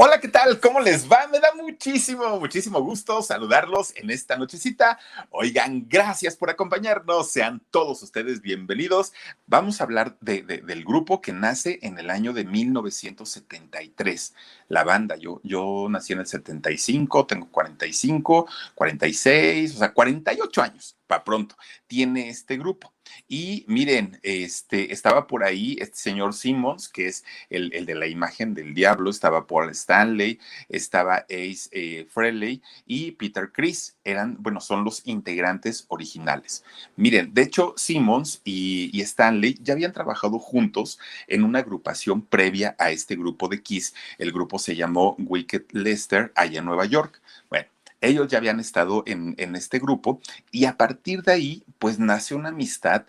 Hola, ¿qué tal? ¿Cómo les va? Me da muchísimo, muchísimo gusto saludarlos en esta nochecita. Oigan, gracias por acompañarnos. Sean todos ustedes bienvenidos. Vamos a hablar de, de, del grupo que nace en el año de 1973. La banda, yo, yo nací en el 75, tengo 45, 46, o sea, 48 años, para pronto, tiene este grupo. Y miren, este, estaba por ahí este señor Simmons, que es el, el de la imagen del diablo, estaba Paul Stanley, estaba Ace eh, Frehley y Peter Chris. Eran, bueno, son los integrantes originales. Miren, de hecho, Simmons y, y Stanley ya habían trabajado juntos en una agrupación previa a este grupo de Kiss. El grupo se llamó Wicked Lester, allá en Nueva York. Ellos ya habían estado en, en, este grupo y a partir de ahí, pues nace una amistad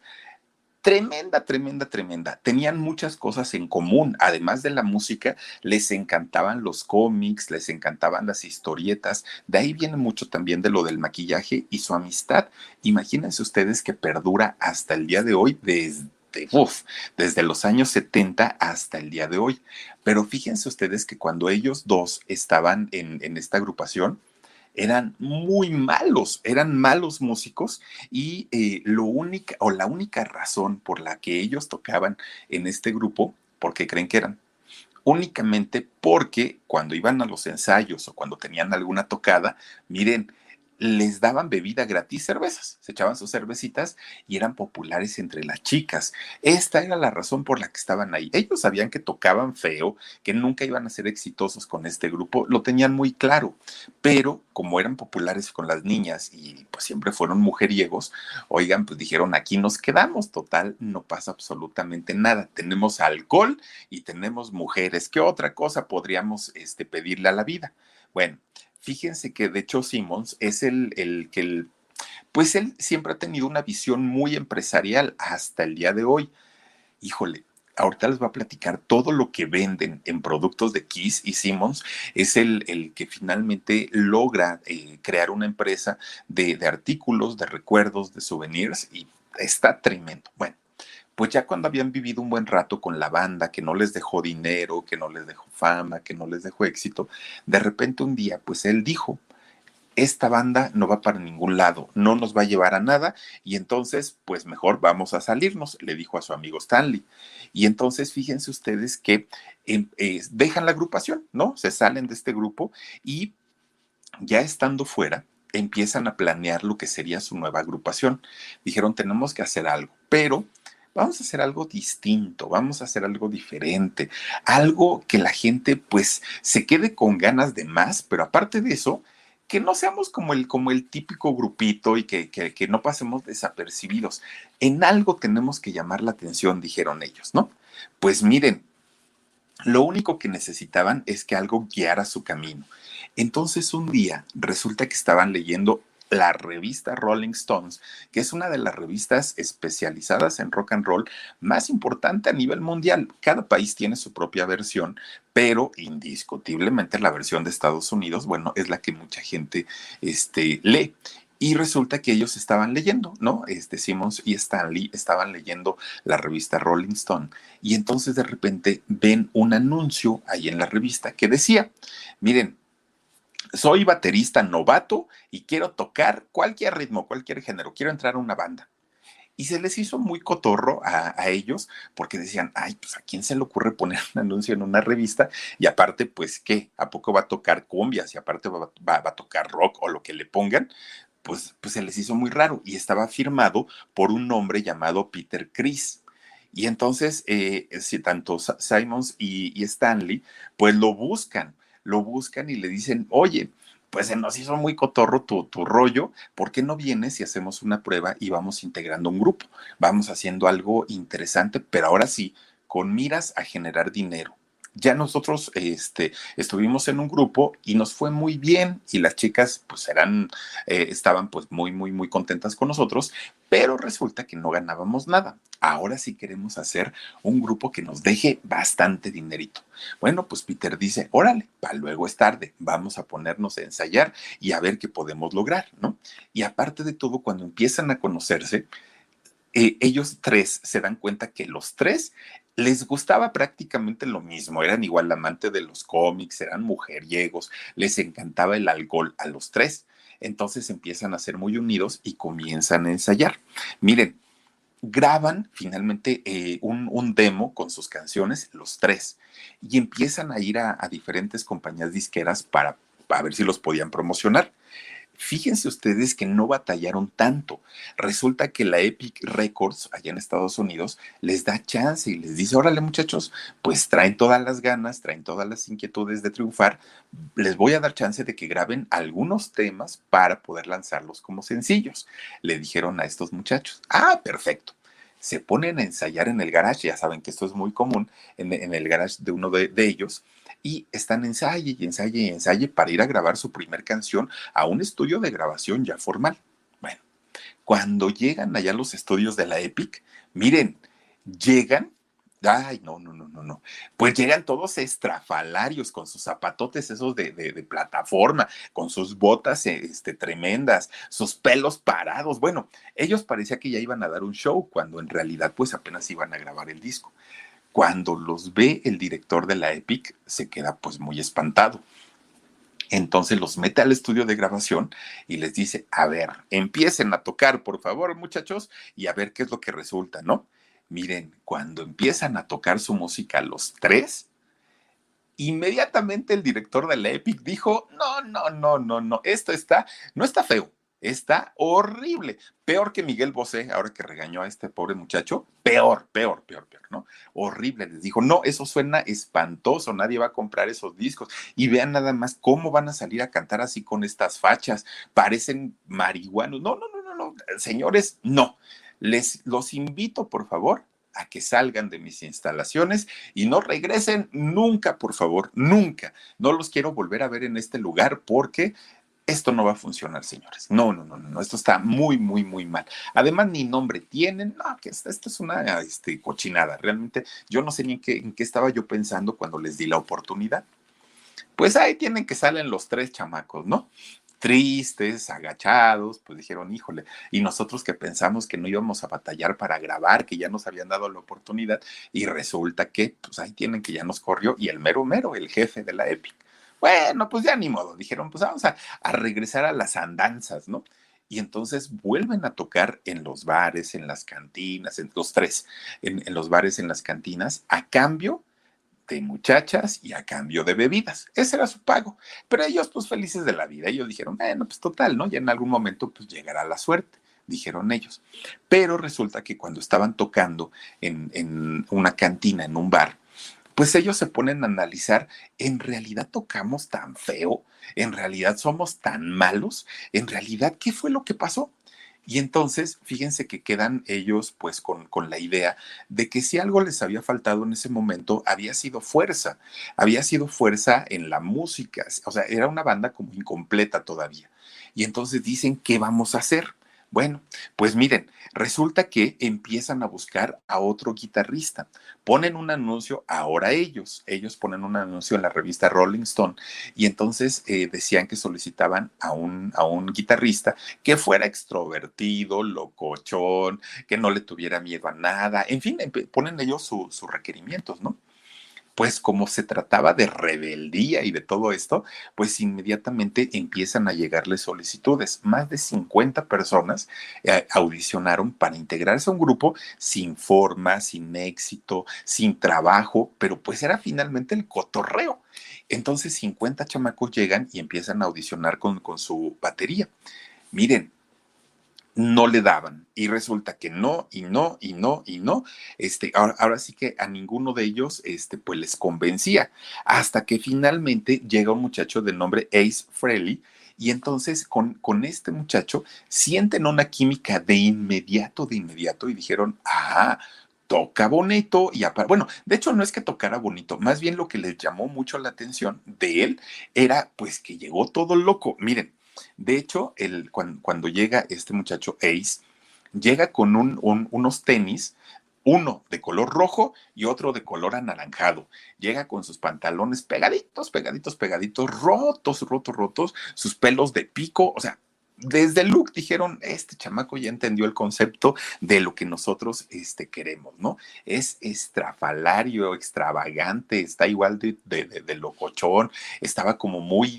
tremenda, tremenda, tremenda. Tenían muchas cosas en común. Además de la música, les encantaban los cómics, les encantaban las historietas. De ahí viene mucho también de lo del maquillaje y su amistad. Imagínense ustedes que perdura hasta el día de hoy desde Uf, desde los años 70 hasta el día de hoy. Pero fíjense ustedes que cuando ellos dos estaban en, en esta agrupación, eran muy malos, eran malos músicos y eh, lo única o la única razón por la que ellos tocaban en este grupo, porque creen que eran únicamente porque cuando iban a los ensayos o cuando tenían alguna tocada, miren, les daban bebida gratis, cervezas, se echaban sus cervecitas y eran populares entre las chicas. Esta era la razón por la que estaban ahí. Ellos sabían que tocaban feo, que nunca iban a ser exitosos con este grupo, lo tenían muy claro, pero como eran populares con las niñas y pues siempre fueron mujeriegos, oigan, pues dijeron, aquí nos quedamos, total, no pasa absolutamente nada. Tenemos alcohol y tenemos mujeres. ¿Qué otra cosa podríamos este, pedirle a la vida? Bueno, fíjense que de hecho Simmons es el, el que el, pues él siempre ha tenido una visión muy empresarial hasta el día de hoy. Híjole, ahorita les voy a platicar todo lo que venden en productos de Kiss y Simmons, es el, el que finalmente logra eh, crear una empresa de, de artículos, de recuerdos, de souvenirs y está tremendo. Bueno, pues ya cuando habían vivido un buen rato con la banda, que no les dejó dinero, que no les dejó fama, que no les dejó éxito, de repente un día, pues él dijo, esta banda no va para ningún lado, no nos va a llevar a nada y entonces, pues mejor vamos a salirnos, le dijo a su amigo Stanley. Y entonces, fíjense ustedes que eh, dejan la agrupación, ¿no? Se salen de este grupo y ya estando fuera, empiezan a planear lo que sería su nueva agrupación. Dijeron, tenemos que hacer algo, pero vamos a hacer algo distinto, vamos a hacer algo diferente, algo que la gente pues se quede con ganas de más, pero aparte de eso, que no seamos como el, como el típico grupito y que, que, que no pasemos desapercibidos. En algo tenemos que llamar la atención, dijeron ellos, ¿no? Pues miren, lo único que necesitaban es que algo guiara su camino. Entonces un día resulta que estaban leyendo la revista Rolling Stones, que es una de las revistas especializadas en rock and roll más importante a nivel mundial. Cada país tiene su propia versión, pero indiscutiblemente la versión de Estados Unidos, bueno, es la que mucha gente este, lee. Y resulta que ellos estaban leyendo, ¿no? Este Simmons y Stanley estaban leyendo la revista Rolling Stone. Y entonces de repente ven un anuncio ahí en la revista que decía, miren, soy baterista novato y quiero tocar cualquier ritmo, cualquier género, quiero entrar a una banda. y se les hizo muy cotorro a, ellos porque decían, ay, pues a quién se le ocurre poner un anuncio en una revista y aparte, pues qué, ¿a poco va a tocar cumbias y aparte va, a tocar rock o lo que le pongan? Pues, pues se les hizo muy raro y estaba firmado por un hombre llamado Peter Chris. Y entonces, eh, si tanto Simons y, y Stanley, pues lo buscan, lo buscan y le dicen, oye, pues se nos hizo muy cotorro tu, tu, rollo, ¿por qué no vienes y hacemos una prueba y vamos integrando un grupo? Vamos haciendo algo interesante, pero ahora sí, con miras a generar dinero ya nosotros este, estuvimos en un grupo y nos fue muy bien y las chicas pues eran, eh, estaban pues muy, muy, muy contentas con nosotros, pero resulta que no ganábamos nada. Ahora sí queremos hacer un grupo que nos deje bastante dinerito. Bueno, pues Peter dice, órale, para luego es tarde, vamos a ponernos a ensayar y a ver qué podemos lograr, ¿no? Y aparte de todo, cuando empiezan a conocerse, eh, ellos tres se dan cuenta que los tres les gustaba prácticamente lo mismo, eran igual amantes de los cómics, eran mujeriegos, les encantaba el alcohol a los tres. Entonces empiezan a ser muy unidos y comienzan a ensayar. Miren, graban finalmente eh, un, demo con sus canciones, los tres, y empiezan a ir a, a diferentes compañías disqueras para, para ver si los podían promocionar. Fíjense ustedes que no batallaron tanto. Resulta que la Epic Records allá en Estados Unidos les da chance y les dice, órale muchachos, pues traen todas las ganas, traen todas las inquietudes de triunfar, les voy a dar chance de que graben algunos temas para poder lanzarlos como sencillos. Le dijeron a estos muchachos, ah, perfecto se ponen a ensayar en el garage, ya saben que esto es muy común en, el garage de uno de, ellos, y están ensaye y ensaye y ensaye para ir a grabar su primer canción a un estudio de grabación ya formal. Bueno, cuando llegan allá los estudios de la Epic, miren, llegan Ay, no, no, no, no, no. Pues llegan todos estrafalarios con sus zapatotes esos de, de, plataforma, con sus botas este, tremendas, sus pelos parados. Bueno, ellos parecía que ya iban a dar un show cuando en realidad pues apenas iban a grabar el disco. Cuando los ve el director de la Epic, se queda pues muy espantado. Entonces los mete al estudio de grabación y les dice, a ver, empiecen a tocar, por favor, muchachos, y a ver qué es lo que resulta, ¿no? Miren, cuando empiezan a tocar su música los tres, inmediatamente el director de la Epic dijo, no, no, no, no, no, esto está, no está feo, Está horrible. Peor que Miguel Bosé, ahora que regañó a este pobre muchacho. Peor, peor, peor, peor, ¿no? Horrible. Les dijo, no, eso suena espantoso, nadie va a comprar esos discos. Y vean nada más cómo van a salir a cantar así con estas fachas. Parecen marihuanos. No, no, no, no, no. Señores, no. Les los invito, por favor, a que salgan de mis instalaciones y no regresen nunca, por favor, nunca. No los quiero volver a ver en este lugar porque esto no va a funcionar, señores. No, no, no, no, esto está muy, muy, muy mal. Además, ni nombre tienen, no, que esto, es una este, cochinada. Realmente, yo no sé ni en qué, en qué estaba yo pensando cuando les di la oportunidad. Pues ahí tienen que salen los tres chamacos, ¿no? Tristes, agachados, pues dijeron, híjole, y nosotros que pensamos que no íbamos a batallar para grabar, que ya nos habían dado la oportunidad, y resulta que, pues ahí tienen que ya nos corrió, y el mero mero, el jefe de la EPIC, bueno, pues ya ni modo, dijeron, pues vamos a, regresar a las andanzas, ¿no? Y entonces vuelven a tocar en los bares, en las cantinas, en los tres, en, los bares, en las cantinas, a cambio muchachas y a cambio de bebidas. Ese era su pago. Pero ellos, pues felices de la vida, ellos dijeron, bueno, pues total, ¿no? Ya en algún momento, pues llegará la suerte, dijeron ellos. Pero resulta que cuando estaban tocando en, en una cantina, en un bar, pues ellos se ponen a analizar, ¿en realidad tocamos tan feo? ¿En realidad somos tan malos? ¿En realidad qué fue lo que pasó? Y entonces, fíjense que quedan ellos pues con, con, la idea de que si algo les había faltado en ese momento, había sido fuerza, había sido fuerza en la música, o sea, era una banda como incompleta todavía. Y entonces dicen, ¿qué vamos a hacer? Bueno, pues miren, resulta que empiezan a buscar a otro guitarrista. Ponen un anuncio, ahora ellos, ellos ponen un anuncio en la revista Rolling Stone y entonces eh, decían que solicitaban a un, a un guitarrista que fuera extrovertido, locochón, que no le tuviera miedo a nada, en fin, ponen ellos sus requerimientos, ¿no? Pues como se trataba de rebeldía y de todo esto, pues inmediatamente empiezan a llegarle solicitudes. Más de 50 personas eh, audicionaron para integrarse a un grupo sin forma, sin éxito, sin trabajo, pero pues era finalmente el cotorreo. Entonces 50 chamacos llegan y empiezan a audicionar con, con su batería. Miren, no le daban y resulta que no y no y no y no este ahora, ahora, sí que a ninguno de ellos este pues les convencía hasta que finalmente llega un muchacho de nombre Ace Frehley y entonces con, con este muchacho sienten una química de inmediato de inmediato y dijeron ah toca bonito y bueno, de hecho no es que tocara bonito, más bien lo que les llamó mucho la atención de él era pues que llegó todo loco. Miren, de hecho, el, cuando, llega este muchacho Ace, llega con unos tenis, uno de color rojo y otro de color anaranjado. Llega con sus pantalones pegaditos, pegaditos, pegaditos, rotos, rotos, rotos, sus pelos de pico, o sea, desde el look dijeron, este chamaco ya entendió el concepto de lo que nosotros este, queremos, ¿no? Es estrafalario, extravagante, está igual de, de, de, de locochón, estaba como muy...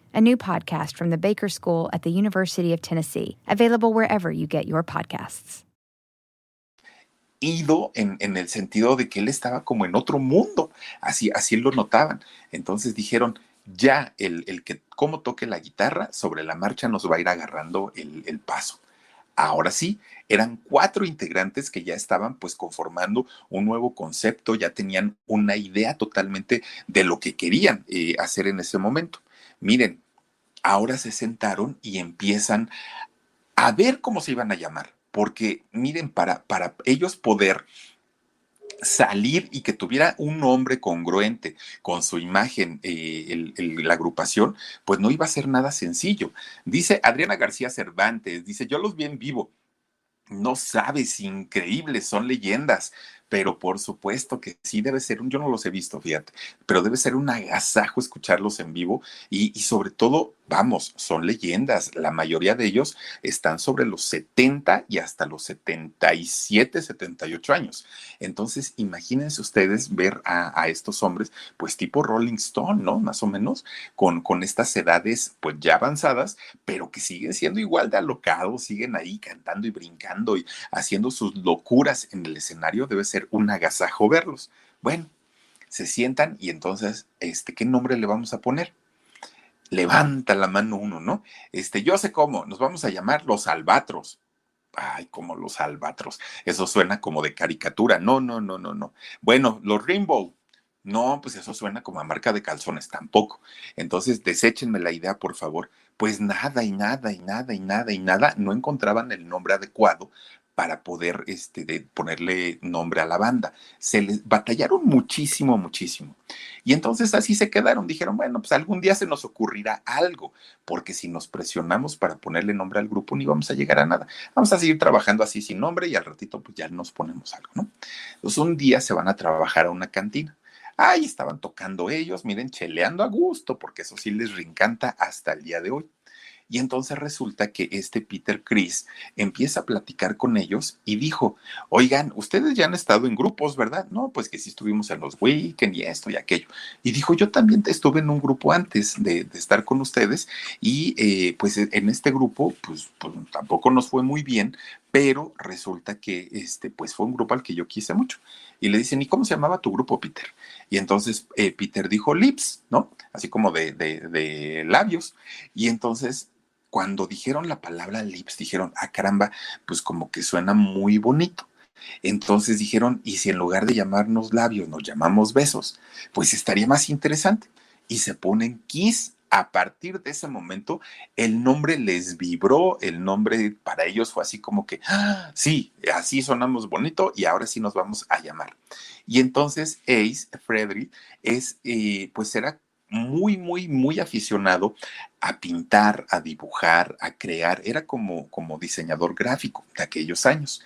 a new podcast from the Baker School at the University of Tennessee, available wherever you get your podcasts. Ido en, el sentido de que él estaba como en otro mundo, así, así lo notaban. Entonces dijeron, ya el, el que como toque la guitarra sobre la marcha nos va a ir agarrando el, el paso. Ahora sí, eran cuatro integrantes que ya estaban pues conformando un nuevo concepto, ya tenían una idea totalmente de lo que querían eh, hacer en ese momento. Miren, ahora se sentaron y empiezan a ver cómo se iban a llamar, porque miren, para, para ellos poder salir y que tuviera un nombre congruente con su imagen, eh, la agrupación, pues no iba a ser nada sencillo. Dice Adriana García Cervantes, dice, yo los vi en vivo. No sabes, increíbles, son leyendas pero por supuesto que sí debe ser un, yo no los he visto, fíjate, pero debe ser un agasajo escucharlos en vivo y, y, sobre todo, vamos, son leyendas, la mayoría de ellos están sobre los 70 y hasta los 77, 78 años. Entonces, imagínense ustedes ver a, estos hombres, pues tipo Rolling Stone, ¿no? Más o menos, con, con estas edades pues ya avanzadas, pero que siguen siendo igual de alocados, siguen ahí cantando y brincando y haciendo sus locuras en el escenario, debe ser un agasajo verlos. Bueno, se sientan y entonces, este, ¿qué nombre le vamos a poner? Levanta la mano uno, ¿no? Este, yo sé cómo, nos vamos a llamar los albatros. Ay, como los albatros. Eso suena como de caricatura. No, no, no, no, no. Bueno, los Rainbow. No, pues eso suena como a marca de calzones, tampoco. Entonces, deséchenme la idea, por favor. Pues nada y nada y nada y nada y nada, no encontraban el nombre adecuado para poder este, de ponerle nombre a la banda. Se les batallaron muchísimo, muchísimo. Y entonces así se quedaron. Dijeron, bueno, pues algún día se nos ocurrirá algo, porque si nos presionamos para ponerle nombre al grupo, ni vamos a llegar a nada. Vamos a seguir trabajando así sin nombre y al ratito pues ya nos ponemos algo, ¿no? Entonces un día se van a trabajar a una cantina. Ahí estaban tocando ellos, miren, cheleando a gusto, porque eso sí les reencanta hasta el día de hoy. Y entonces resulta que este Peter Chris empieza a platicar con ellos y dijo, oigan, ustedes ya han estado en grupos, ¿verdad? No, pues que sí estuvimos en los weekend y esto y aquello. Y dijo, yo también estuve en un grupo antes de, estar con ustedes y eh, pues en este grupo, pues, pues, tampoco nos fue muy bien, pero resulta que este, pues fue un grupo al que yo quise mucho. Y le dicen, ¿y cómo se llamaba tu grupo, Peter? Y entonces eh, Peter dijo lips, ¿no? Así como de, de, de labios. Y entonces cuando dijeron la palabra lips, dijeron, ah, caramba, pues como que suena muy bonito. Entonces dijeron, ¿y si en lugar de llamarnos labios nos llamamos besos? Pues estaría más interesante. Y se ponen kiss. A partir de ese momento, el nombre les vibró, el nombre para ellos fue así como que, ah, sí, así sonamos bonito y ahora sí nos vamos a llamar. Y entonces Ace, Frederick, es, eh, pues era muy, muy, muy aficionado a pintar, a dibujar, a crear. Era como, como diseñador gráfico de aquellos años.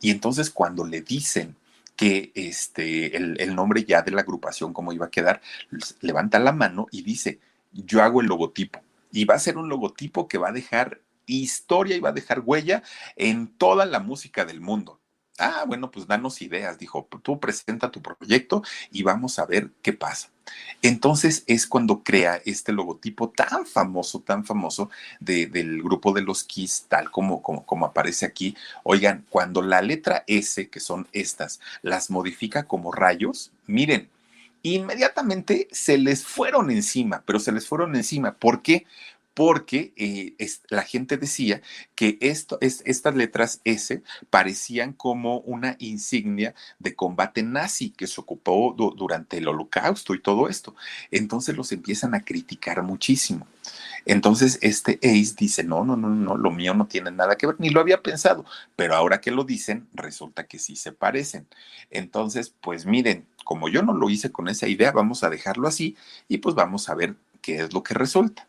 Y entonces cuando le dicen que este, el, el nombre ya de la agrupación, cómo iba a quedar, levanta la mano y dice, yo hago el logotipo. Y va a ser un logotipo que va a dejar historia y va a dejar huella en toda la música del mundo. Ah, bueno, pues danos ideas, dijo, tú presenta tu proyecto y vamos a ver qué pasa. Entonces es cuando crea este logotipo tan famoso, tan famoso del grupo de los Kiss, tal como, como, como aparece aquí. Oigan, cuando la letra S, que son estas, las modifica como rayos, miren, inmediatamente se les fueron encima, pero se les fueron encima. ¿Por qué? Porque eh, la gente decía que estas letras S parecían como una insignia de combate nazi que se ocupó durante el holocausto y todo esto. Entonces los empiezan a criticar muchísimo. Entonces este Ace dice, no, no, no, no, lo mío no tiene nada que ver, ni lo había pensado, pero ahora que lo dicen, resulta que sí se parecen. Entonces, pues miren, como yo no lo hice con esa idea, vamos a dejarlo así y pues vamos a ver qué es lo que resulta.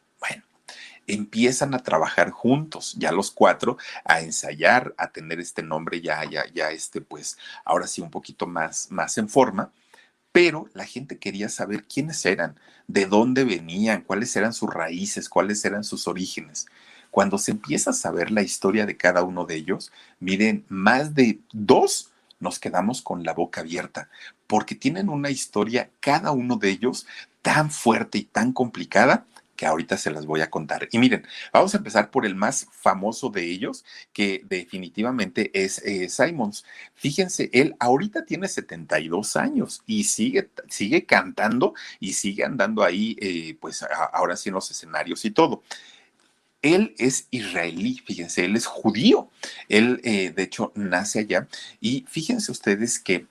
Empiezan a trabajar juntos, ya los cuatro, a ensayar, a tener este nombre ya, ya, ya, este, pues, ahora sí un poquito más, más en forma. Pero la gente quería saber quiénes eran, de dónde venían, cuáles eran sus raíces, cuáles eran sus orígenes. Cuando se empieza a saber la historia de cada uno de ellos, miren, más de dos nos quedamos con la boca abierta, porque tienen una historia, cada uno de ellos, tan fuerte y tan complicada que ahorita se las voy a contar. Y miren, vamos a empezar por el más famoso de ellos, que definitivamente es eh, Simons. Fíjense, él ahorita tiene 72 años y sigue, sigue cantando y sigue andando ahí, eh, pues ahora sí en los escenarios y todo. Él es israelí, fíjense, él es judío. Él, eh, de hecho, nace allá. Y fíjense ustedes que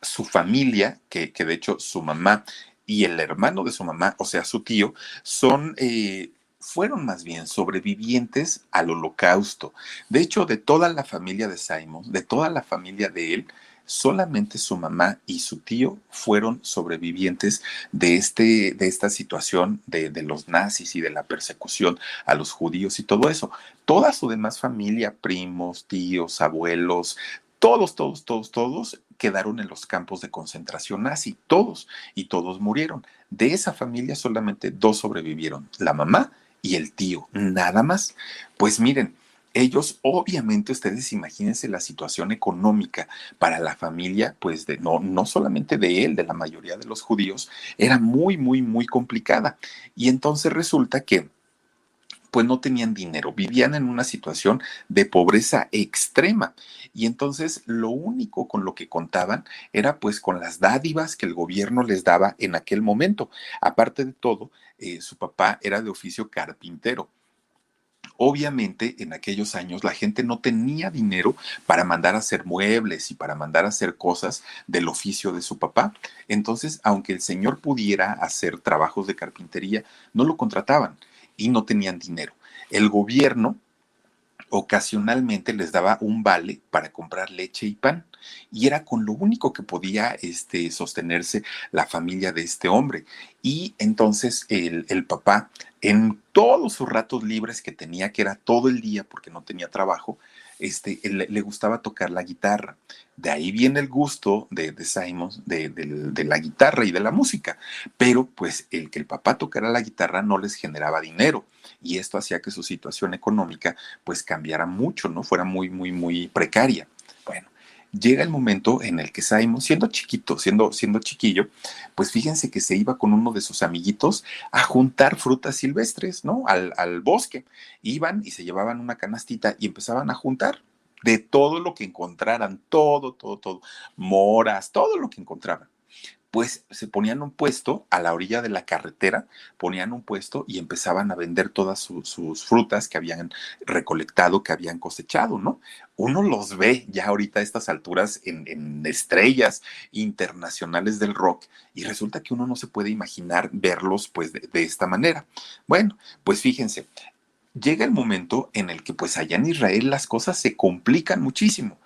su familia, que, que de hecho su mamá y el hermano de su mamá, o sea, su tío, son, eh, fueron más bien sobrevivientes al holocausto. De hecho, de toda la familia de Simon, de toda la familia de él, solamente su mamá y su tío fueron sobrevivientes de, este, de esta situación de, de, los nazis y de la persecución a los judíos y todo eso. Toda su demás familia, primos, tíos, abuelos, todos, todos, todos, todos quedaron en los campos de concentración nazi, todos, y todos murieron. De esa familia solamente dos sobrevivieron, la mamá y el tío, nada más. Pues miren, ellos, obviamente, ustedes imagínense la situación económica para la familia, pues de, no, no solamente de él, de la mayoría de los judíos, era muy, muy, muy complicada. Y entonces resulta que pues no tenían dinero, vivían en una situación de pobreza extrema. Y entonces lo único con lo que contaban era pues con las dádivas que el gobierno les daba en aquel momento. Aparte de todo, eh, su papá era de oficio carpintero. Obviamente, en aquellos años la gente no tenía dinero para mandar a hacer muebles y para mandar a hacer cosas del oficio de su papá. Entonces, aunque el señor pudiera hacer trabajos de carpintería, no lo contrataban y no tenían dinero. El gobierno ocasionalmente les daba un vale para comprar leche y pan y era con lo único que podía este, sostenerse la familia de este hombre. Y entonces el, el papá, en todos sus ratos libres que tenía, que era todo el día porque no tenía trabajo, este, le, gustaba tocar la guitarra. De ahí viene el gusto de, de Simon de, de, la guitarra y de la música. Pero pues el que el papá tocara la guitarra no les generaba dinero y esto hacía que su situación económica pues cambiara mucho, ¿no? Fuera muy, muy, muy precaria. Bueno, llega el momento en el que Simon, siendo chiquito, siendo, siendo chiquillo, pues fíjense que se iba con uno de sus amiguitos a juntar frutas silvestres, ¿no? Al, al bosque. Iban y se llevaban una canastita y empezaban a juntar de todo lo que encontraran, todo, todo, todo, moras, todo lo que encontraban pues se ponían un puesto a la orilla de la carretera, ponían un puesto y empezaban a vender todas sus frutas que habían recolectado, que habían cosechado, ¿no? Uno los ve ya ahorita a estas alturas en, estrellas internacionales del rock y resulta que uno no se puede imaginar verlos pues de, de esta manera. Bueno, pues fíjense, llega el momento en el que pues allá en Israel las cosas se complican muchísimo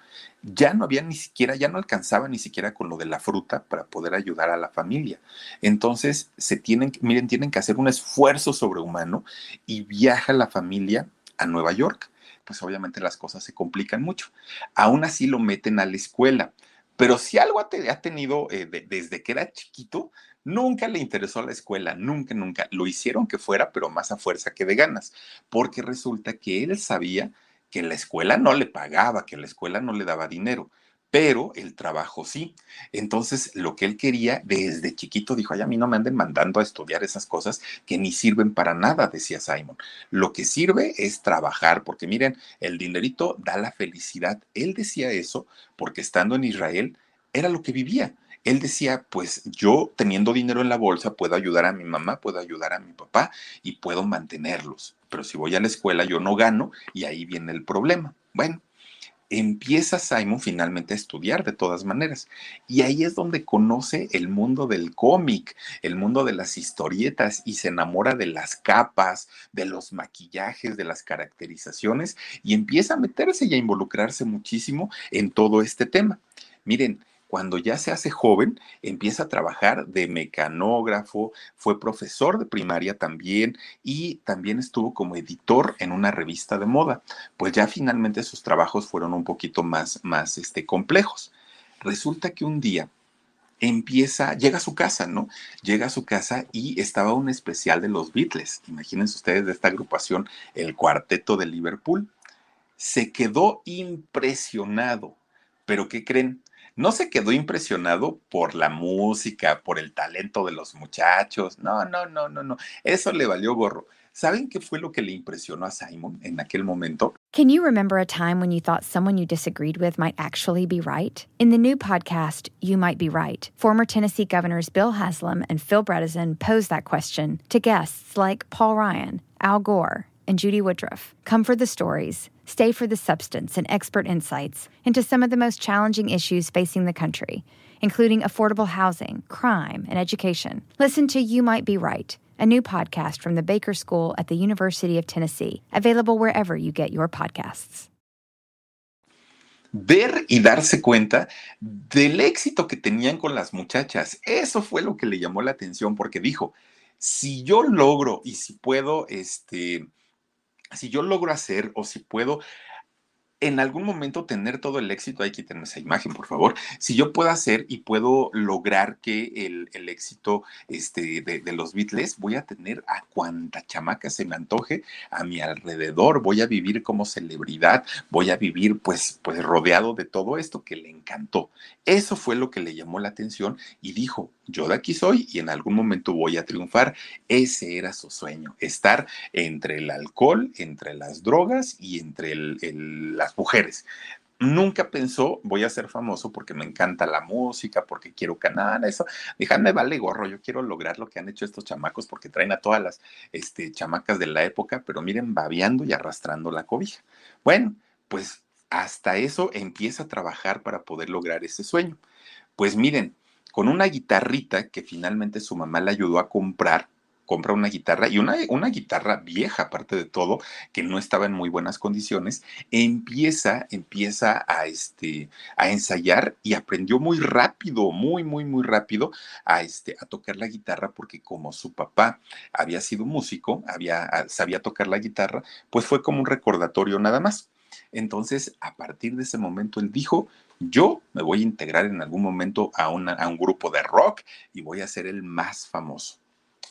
ya no había ni siquiera, ya no alcanzaba ni siquiera con lo de la fruta para poder ayudar a la familia. Entonces, se tienen, miren, tienen que hacer un esfuerzo sobrehumano y viaja la familia a Nueva York. Pues obviamente las cosas se complican mucho. Aún así lo meten a la escuela. Pero si algo ha, tenido eh, desde que era chiquito, nunca le interesó la escuela, nunca, nunca. Lo hicieron que fuera, pero más a fuerza que de ganas, porque resulta que él sabía que la escuela no le pagaba, que la escuela no le daba dinero, pero el trabajo sí. Entonces, lo que él quería desde chiquito dijo, ay, a mí no me anden mandando a estudiar esas cosas que ni sirven para nada, decía Simon. Lo que sirve es trabajar, porque miren, el dinerito da la felicidad. Él decía eso porque estando en Israel era lo que vivía él decía, pues yo teniendo dinero en la bolsa puedo ayudar a mi mamá, puedo ayudar a mi papá y puedo mantenerlos. Pero si voy a la escuela yo no gano y ahí viene el problema. Bueno, empieza Simon finalmente a estudiar de todas maneras. Y ahí es donde conoce el mundo del cómic, el mundo de las historietas y se enamora de las capas, de los maquillajes, de las caracterizaciones y empieza a meterse y a involucrarse muchísimo en todo este tema. Miren, cuando ya se hace joven, empieza a trabajar de mecanógrafo, fue profesor de primaria también y también estuvo como editor en una revista de moda. Pues ya finalmente sus trabajos fueron un poquito más, más este, complejos. Resulta que un día empieza, llega a su casa, ¿no? Llega a su casa y estaba un especial de los Beatles. Imagínense ustedes de esta agrupación, el cuarteto de Liverpool. Se quedó impresionado. Pero ¿qué creen? No se quedó impresionado por la música, por el talento de los muchachos. No, no, no, no, no. Eso le valió gorro. ¿Saben qué fue lo que le impresionó a Simon en aquel momento? Can you remember a time when you thought someone you disagreed with might actually be right? In the new podcast, You Might Be Right, former Tennessee governors Bill Haslam and Phil Bredesen pose that question to guests like Paul Ryan, Al Gore, and Judy Woodruff. Come for the stories, stay for the substance and expert insights into some of the most challenging issues facing the country, including affordable housing, crime, and education. Listen to You Might Be Right, a new podcast from the Baker School at the University of Tennessee, available wherever you get your podcasts. ver y darse cuenta del éxito que tenían con las muchachas. Eso fue lo que le llamó la atención porque dijo, si yo logro y si puedo, este, si yo logro hacer o si puedo en algún momento tener todo el éxito, hay que tener esa imagen, por favor, si yo puedo hacer y puedo lograr que el, éxito este, de, los Beatles, voy a tener a cuanta chamaca se me antoje a mi alrededor, voy a vivir como celebridad, voy a vivir pues, pues rodeado de todo esto que le encantó. Eso fue lo que le llamó la atención y dijo, yo de aquí soy y en algún momento voy a triunfar. Ese era su sueño, estar entre el alcohol, entre las drogas y entre las mujeres. Nunca pensó, voy a ser famoso porque me encanta la música, porque quiero canal, eso. Déjame vale gorro, yo quiero lograr lo que han hecho estos chamacos porque traen a todas las este, chamacas de la época, pero miren, babeando y arrastrando la cobija. Bueno, pues hasta eso empieza a trabajar para poder lograr ese sueño. Pues miren, con una guitarrita que finalmente su mamá le ayudó a comprar, compra una guitarra y una, una, guitarra vieja, aparte de todo, que no estaba en muy buenas condiciones, empieza, empieza a, este, a ensayar y aprendió muy rápido, muy, muy, muy rápido a, este, a tocar la guitarra porque como su papá había sido músico, había, sabía tocar la guitarra, pues fue como un recordatorio nada más. Entonces, a partir de ese momento, él dijo, yo me voy a integrar en algún momento a, un grupo de rock y voy a ser el más famoso.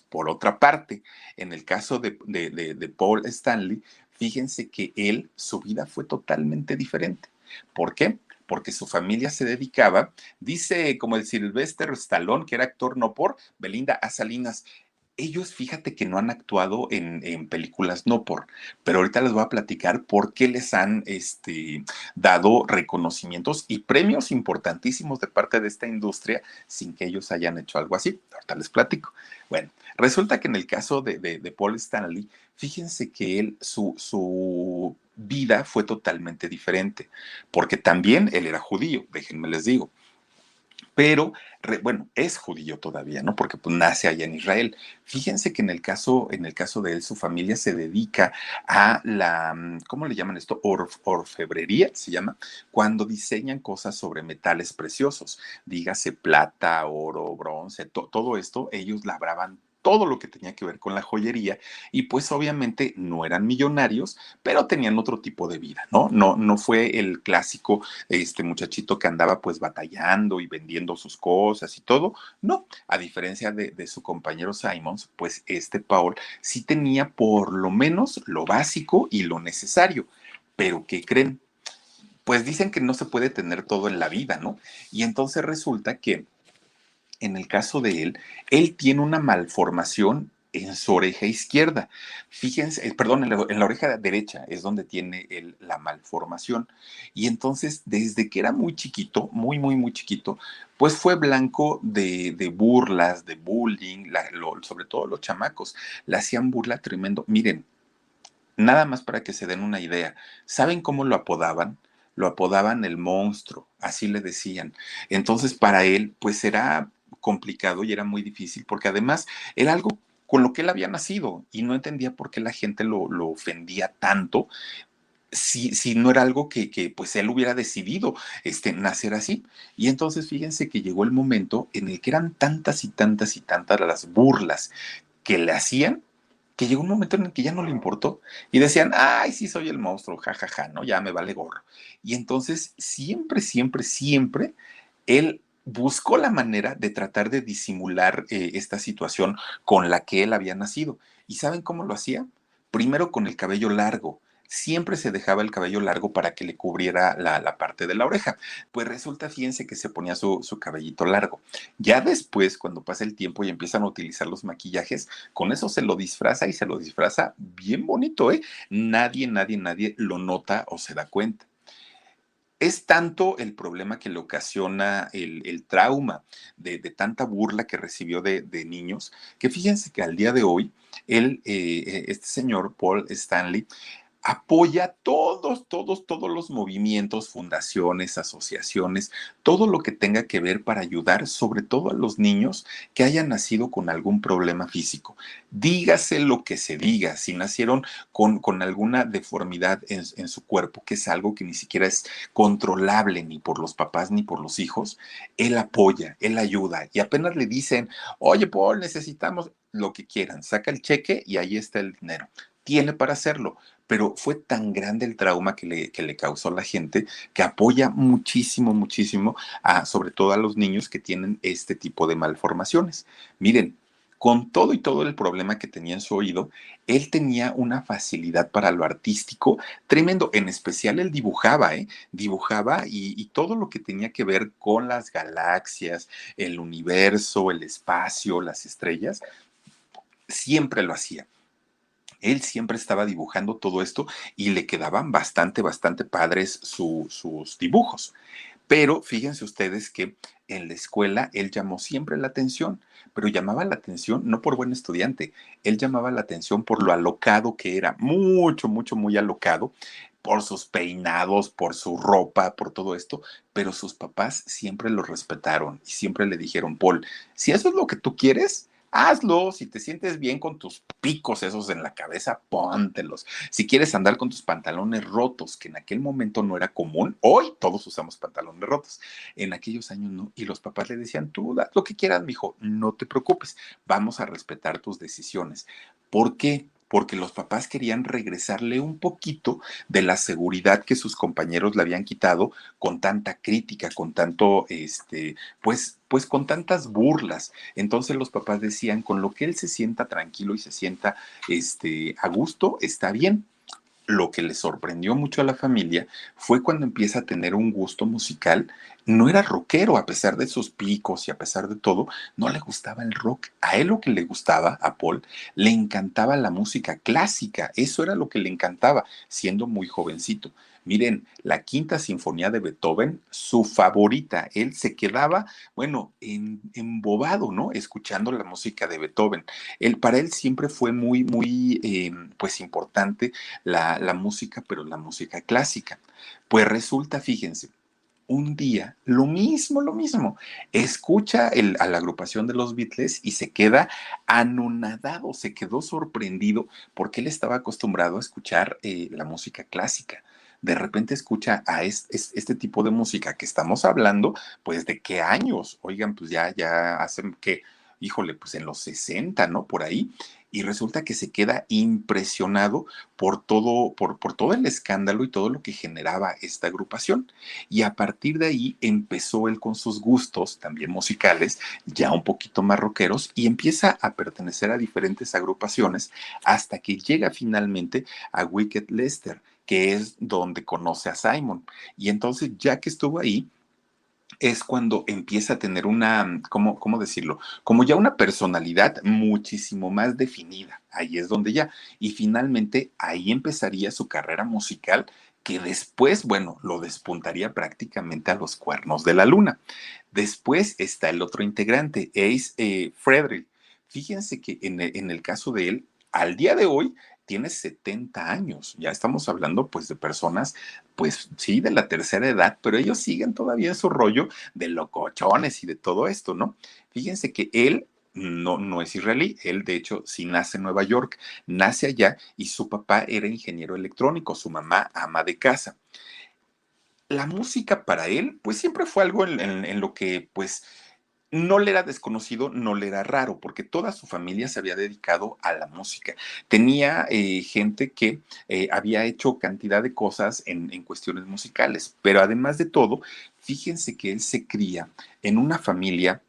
Por otra parte, en el caso de, de, Paul Stanley, fíjense que él, su vida fue totalmente diferente. ¿Por qué? Porque su familia se dedicaba, dice como el Sylvester Stallone, que era actor no por Belinda a Salinas, ellos fíjate que no han actuado en, películas no por, pero ahorita les voy a platicar por qué les han este, dado reconocimientos y premios importantísimos de parte de esta industria sin que ellos hayan hecho algo así. Ahorita les platico. Bueno, resulta que en el caso de, de, Paul Stanley, fíjense que él, su, su vida fue totalmente diferente, porque también él era judío, déjenme les digo pero bueno, es judío todavía, ¿no? Porque pues, nace allá en Israel. Fíjense que en el caso, en el caso de él, su familia se dedica a la, mm, ¿cómo le llaman esto? orfebrería, se llama, cuando diseñan cosas sobre metales preciosos, dígase plata, oro, bronce, todo esto, ellos labraban todo lo que tenía que ver con la joyería y pues obviamente no eran millonarios, pero tenían otro tipo de vida, ¿no? No, no fue el clásico este muchachito que andaba pues batallando y vendiendo sus cosas y todo, no, a diferencia de, de su compañero Simons, pues este Paul sí tenía por lo menos lo básico y lo necesario, pero ¿qué creen? Pues dicen que no se puede tener todo en la vida, ¿no? Y entonces resulta que en el caso de él, él tiene una malformación en su oreja izquierda. Fíjense, eh, perdón, en la, oreja derecha es donde tiene la malformación. Y entonces, desde que era muy chiquito, muy, muy, muy chiquito, pues fue blanco de, burlas, de bullying, sobre todo los chamacos. Le hacían burla tremendo. Miren, nada más para que se den una idea. ¿Saben cómo lo apodaban? Lo apodaban el monstruo, así le decían. Entonces, para él, pues era complicado y era muy difícil porque además era algo con lo que él había nacido y no entendía por qué la gente lo, ofendía tanto si, si, no era algo que, que, pues él hubiera decidido este, nacer así. Y entonces fíjense que llegó el momento en el que eran tantas y tantas y tantas las burlas que le hacían, que llegó un momento en el que ya no le importó y decían, ay, sí soy el monstruo, jajaja, ja, ja, no, ya me vale gorro. Y entonces siempre, siempre, siempre él buscó la manera de tratar de disimular eh, esta situación con la que él había nacido. ¿Y saben cómo lo hacía? Primero con el cabello largo. Siempre se dejaba el cabello largo para que le cubriera la, parte de la oreja. Pues resulta, fíjense que se ponía su, su, cabellito largo. Ya después, cuando pasa el tiempo y empiezan a utilizar los maquillajes, con eso se lo disfraza y se lo disfraza bien bonito, ¿eh? Nadie, nadie, nadie lo nota o se da cuenta. Es tanto el problema que le ocasiona el, trauma de, tanta burla que recibió de, niños, que fíjense que al día de hoy, él, eh, eh, este señor Paul Stanley, apoya todos, todos, todos los movimientos, fundaciones, asociaciones, todo lo que tenga que ver para ayudar, sobre todo a los niños que hayan nacido con algún problema físico. Dígase lo que se diga, si nacieron con, con alguna deformidad en, en su cuerpo, que es algo que ni siquiera es controlable ni por los papás ni por los hijos, él apoya, él ayuda y apenas le dicen, oye Paul, necesitamos lo que quieran, saca el cheque y ahí está el dinero tiene para hacerlo, pero fue tan grande el trauma que le, causó la gente que apoya muchísimo, muchísimo a, sobre todo a los niños que tienen este tipo de malformaciones. Miren, con todo y todo el problema que tenía en su oído, él tenía una facilidad para lo artístico tremendo. En especial él dibujaba, ¿eh? Dibujaba y, todo lo que tenía que ver con las galaxias, el universo, el espacio, las estrellas, siempre lo hacía él siempre estaba dibujando todo esto y le quedaban bastante, bastante padres sus dibujos. Pero fíjense ustedes que en la escuela él llamó siempre la atención, pero llamaba la atención no por buen estudiante, él llamaba la atención por lo alocado que era, mucho, mucho, muy alocado, por sus peinados, por su ropa, por todo esto, pero sus papás siempre lo respetaron y siempre le dijeron, Paul, si eso es lo que tú quieres, hazlo. Si te sientes bien con tus picos esos en la cabeza, póntelos. Si quieres andar con tus pantalones rotos, que en aquel momento no era común, hoy todos usamos pantalones rotos. En aquellos años no. Y los papás le decían, tú haz lo que quieras, mijo, no te preocupes, vamos a respetar tus decisiones. ¿Por qué? Porque los papás querían regresarle un poquito de la seguridad que sus compañeros le habían quitado con tanta crítica, con tanto, este, pues, pues con tantas burlas. Entonces los papás decían, con lo que él se sienta tranquilo y se sienta, este, a gusto, está bien lo que le sorprendió mucho a la familia fue cuando empieza a tener un gusto musical. No era rockero, a pesar de sus picos y a pesar de todo, no le gustaba el rock. A él lo que le gustaba, a Paul, le encantaba la música clásica. Eso era lo que le encantaba, siendo muy jovencito. Miren, la quinta sinfonía de Beethoven, su favorita, él se quedaba, bueno, embobado, ¿no? Escuchando la música de Beethoven. Él, para él siempre fue muy, muy, em, pues importante la, la música, pero la música clásica. Pues resulta, fíjense, un día, lo mismo, lo mismo, escucha a la agrupación de los Beatles y se queda anonadado, se quedó sorprendido porque él estaba acostumbrado a escuchar eh, la música clásica. De repente escucha a este, tipo de música que estamos hablando, pues de qué años, oigan, pues ya, ya hacen que, híjole, pues en los 60, ¿no? Por ahí y resulta que se queda impresionado por todo, por, todo el escándalo y todo lo que generaba esta agrupación. Y a partir de ahí empezó él con sus gustos, también musicales, ya un poquito más rockeros, y empieza a pertenecer a diferentes agrupaciones hasta que llega finalmente a Wicked Lester, que es donde conoce a Simon. Y entonces, ya que estuvo ahí, es cuando empieza a tener una, ¿cómo, ¿cómo, decirlo? Como ya una personalidad muchísimo más definida. Ahí es donde ya. Y finalmente ahí empezaría su carrera musical que después, bueno, lo despuntaría prácticamente a los cuernos de la luna. Después está el otro integrante, Ace eh, Frederick. Fíjense que en en el caso de él, al día de hoy, tiene 70 años. Ya estamos hablando pues de personas, pues sí, de la tercera edad, pero ellos siguen todavía en su rollo de locochones y de todo esto, ¿no? Fíjense que él no, no es israelí, él de hecho sí nace en Nueva York, nace allá y su papá era ingeniero electrónico, su mamá ama de casa. La música para él, pues siempre fue algo en, en lo que pues no le era desconocido, no le era raro, porque toda su familia se había dedicado a la música. Tenía eh, gente que eh, había hecho cantidad de cosas en, cuestiones musicales, pero además de todo, fíjense que él se cría en una familia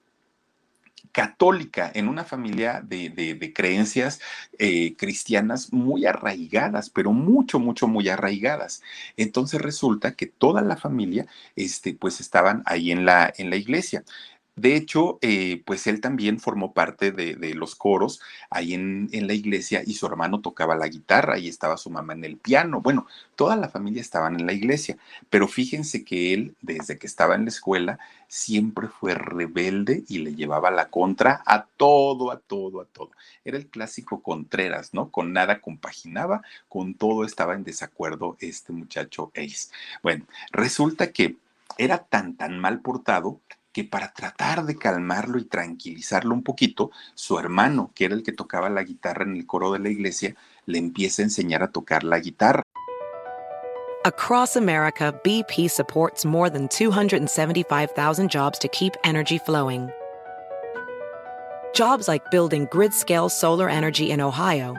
católica, en una familia de, creencias eh, cristianas muy arraigadas, pero mucho, mucho, muy arraigadas. Entonces resulta que toda la familia, este, pues estaban ahí en la, en la iglesia. De hecho, eh, pues él también formó parte de, los coros ahí en, la iglesia y su hermano tocaba la guitarra y estaba su mamá en el piano. Bueno, toda la familia estaban en la iglesia, pero fíjense que él, desde que estaba en la escuela, siempre fue rebelde y le llevaba la contra a todo, a todo, a todo. Era el clásico Contreras, ¿no? Con nada compaginaba, con todo estaba en desacuerdo este muchacho Ace. Bueno, resulta que era tan, tan mal portado que para tratar de calmarlo y tranquilizarlo un poquito, su hermano, que era el que tocaba la guitarra en el coro de la iglesia, le empieza a enseñar a tocar la guitarra. Across America, BP supports more than 275,000 jobs to keep energy flowing. Jobs like building grid-scale solar energy in Ohio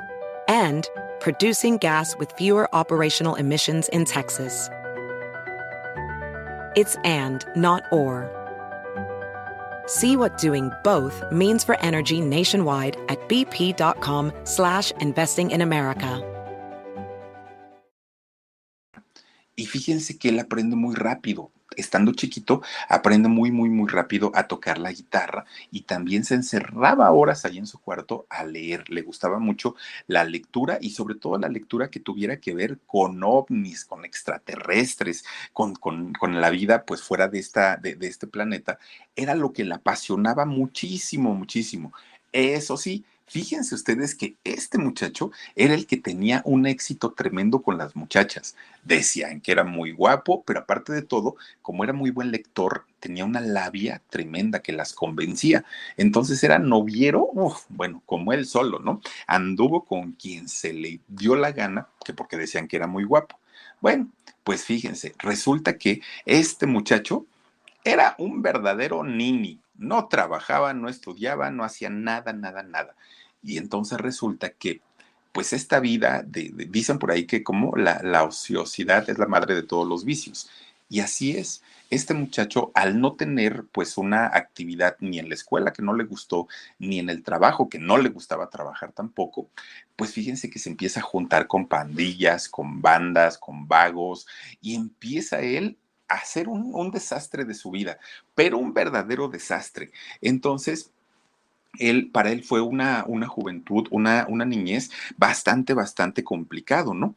and producing gas with fewer operational emissions in Texas. It's and, not or. See what doing both means for energy nationwide at bp.com slash investing in America. Y fíjense que él aprende muy rápido. Estando chiquito, aprende muy, muy, muy rápido a tocar la guitarra y también se encerraba horas ahí en su cuarto a leer. Le gustaba mucho la lectura y sobre todo la lectura que tuviera que ver con ovnis, con extraterrestres, con, con, con la vida pues fuera de, esta, de, de este planeta. Era lo que le apasionaba muchísimo, muchísimo. Eso sí, Fíjense ustedes que este muchacho era el que tenía un éxito tremendo con las muchachas. Decían que era muy guapo, pero aparte de todo, como era muy buen lector, tenía una labia tremenda que las convencía. Entonces era noviero, bueno, como él solo, ¿no? Anduvo con quien se le dio la gana, que porque decían que era muy guapo. Bueno, pues fíjense, resulta que este muchacho era un verdadero nini no trabajaba, no estudiaba, no hacía nada, nada, nada. Y entonces resulta que, pues esta vida, dicen por ahí que como la, la ociosidad es la madre de todos los vicios. Y así es. Este muchacho, al no tener pues una actividad ni en la escuela que no le gustó, ni en el trabajo que no le gustaba trabajar tampoco, pues fíjense que se empieza a juntar con pandillas, con bandas, con vagos, y empieza él hacer un, desastre de su vida, pero un verdadero desastre. Entonces, él, para él fue una, una juventud, una, una niñez bastante, bastante complicado, ¿no?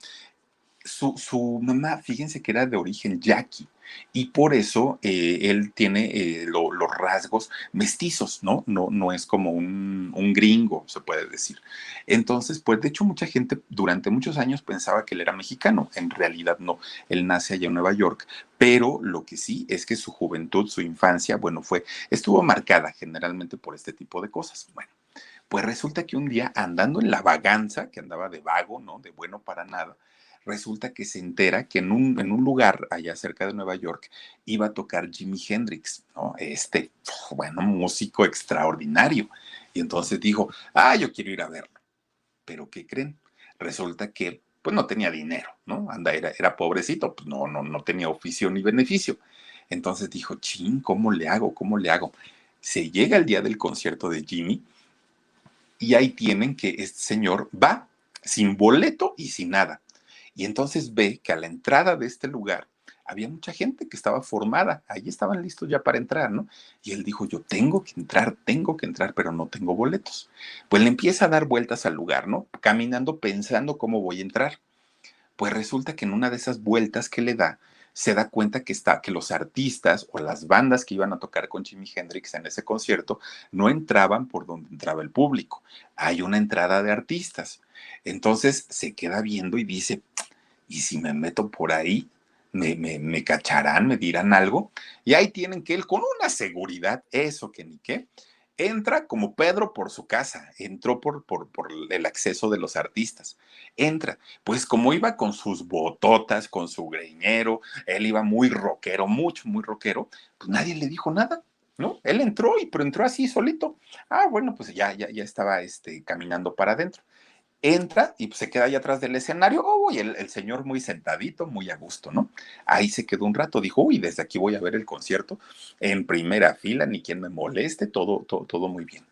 su, su mamá, fíjense que era de origen yaqui y por eso eh, él tiene eh, los rasgos mestizos, ¿no? No, no es como un, un, gringo, se puede decir. Entonces, pues de hecho mucha gente durante muchos años pensaba que él era mexicano, en realidad no, él nace allá en Nueva York, pero lo que sí es que su juventud, su infancia, bueno, fue, estuvo marcada generalmente por este tipo de cosas. Bueno. Pues resulta que un día andando en la vaganza, que andaba de vago, ¿no? De bueno para nada, resulta que se entera que en un, en un lugar allá cerca de Nueva York iba a tocar Jimi Hendrix, ¿no? Este, bueno, músico extraordinario. Y entonces dijo, ah, yo quiero ir a verlo. Pero ¿qué creen? Resulta que pues no tenía dinero, ¿no? Anda, era, era pobrecito, pues no, no, no tenía oficio ni beneficio. Entonces dijo, ching, ¿cómo le hago? ¿Cómo le hago? Se llega el día del concierto de Jimmy y ahí tienen que este señor va sin boleto y sin nada. Y entonces ve que a la entrada de este lugar había mucha gente que estaba formada, ahí estaban listos ya para entrar, ¿no? Y él dijo, yo tengo que entrar, tengo que entrar, pero no tengo boletos. Pues le empieza a dar vueltas al lugar, ¿no? Caminando pensando cómo voy a entrar. Pues resulta que en una de esas vueltas que le da, se da cuenta que está que los artistas o las bandas que iban a tocar con Jimi Hendrix en ese concierto no entraban por donde entraba el público. Hay una entrada de artistas. Entonces se queda viendo y dice, ¿y si me meto por ahí? Me, me, me, cacharán, me dirán algo. Y ahí tienen que él con una seguridad, eso que ni qué, entra como Pedro por su casa, entró por, por, por, el acceso de los artistas. Entra, pues como iba con sus bototas, con su greñero, él iba muy rockero, mucho, muy rockero, pues nadie le dijo nada. ¿No? Él entró y pero entró así solito. Ah, bueno, pues ya, ya, ya estaba este, caminando para adentro entra y se queda ahí atrás del escenario, oh, y el, señor muy sentadito, muy a gusto, ¿no? Ahí se quedó un rato, dijo, uy, desde aquí voy a ver el concierto en primera fila, ni quien me moleste, todo, todo, todo muy bien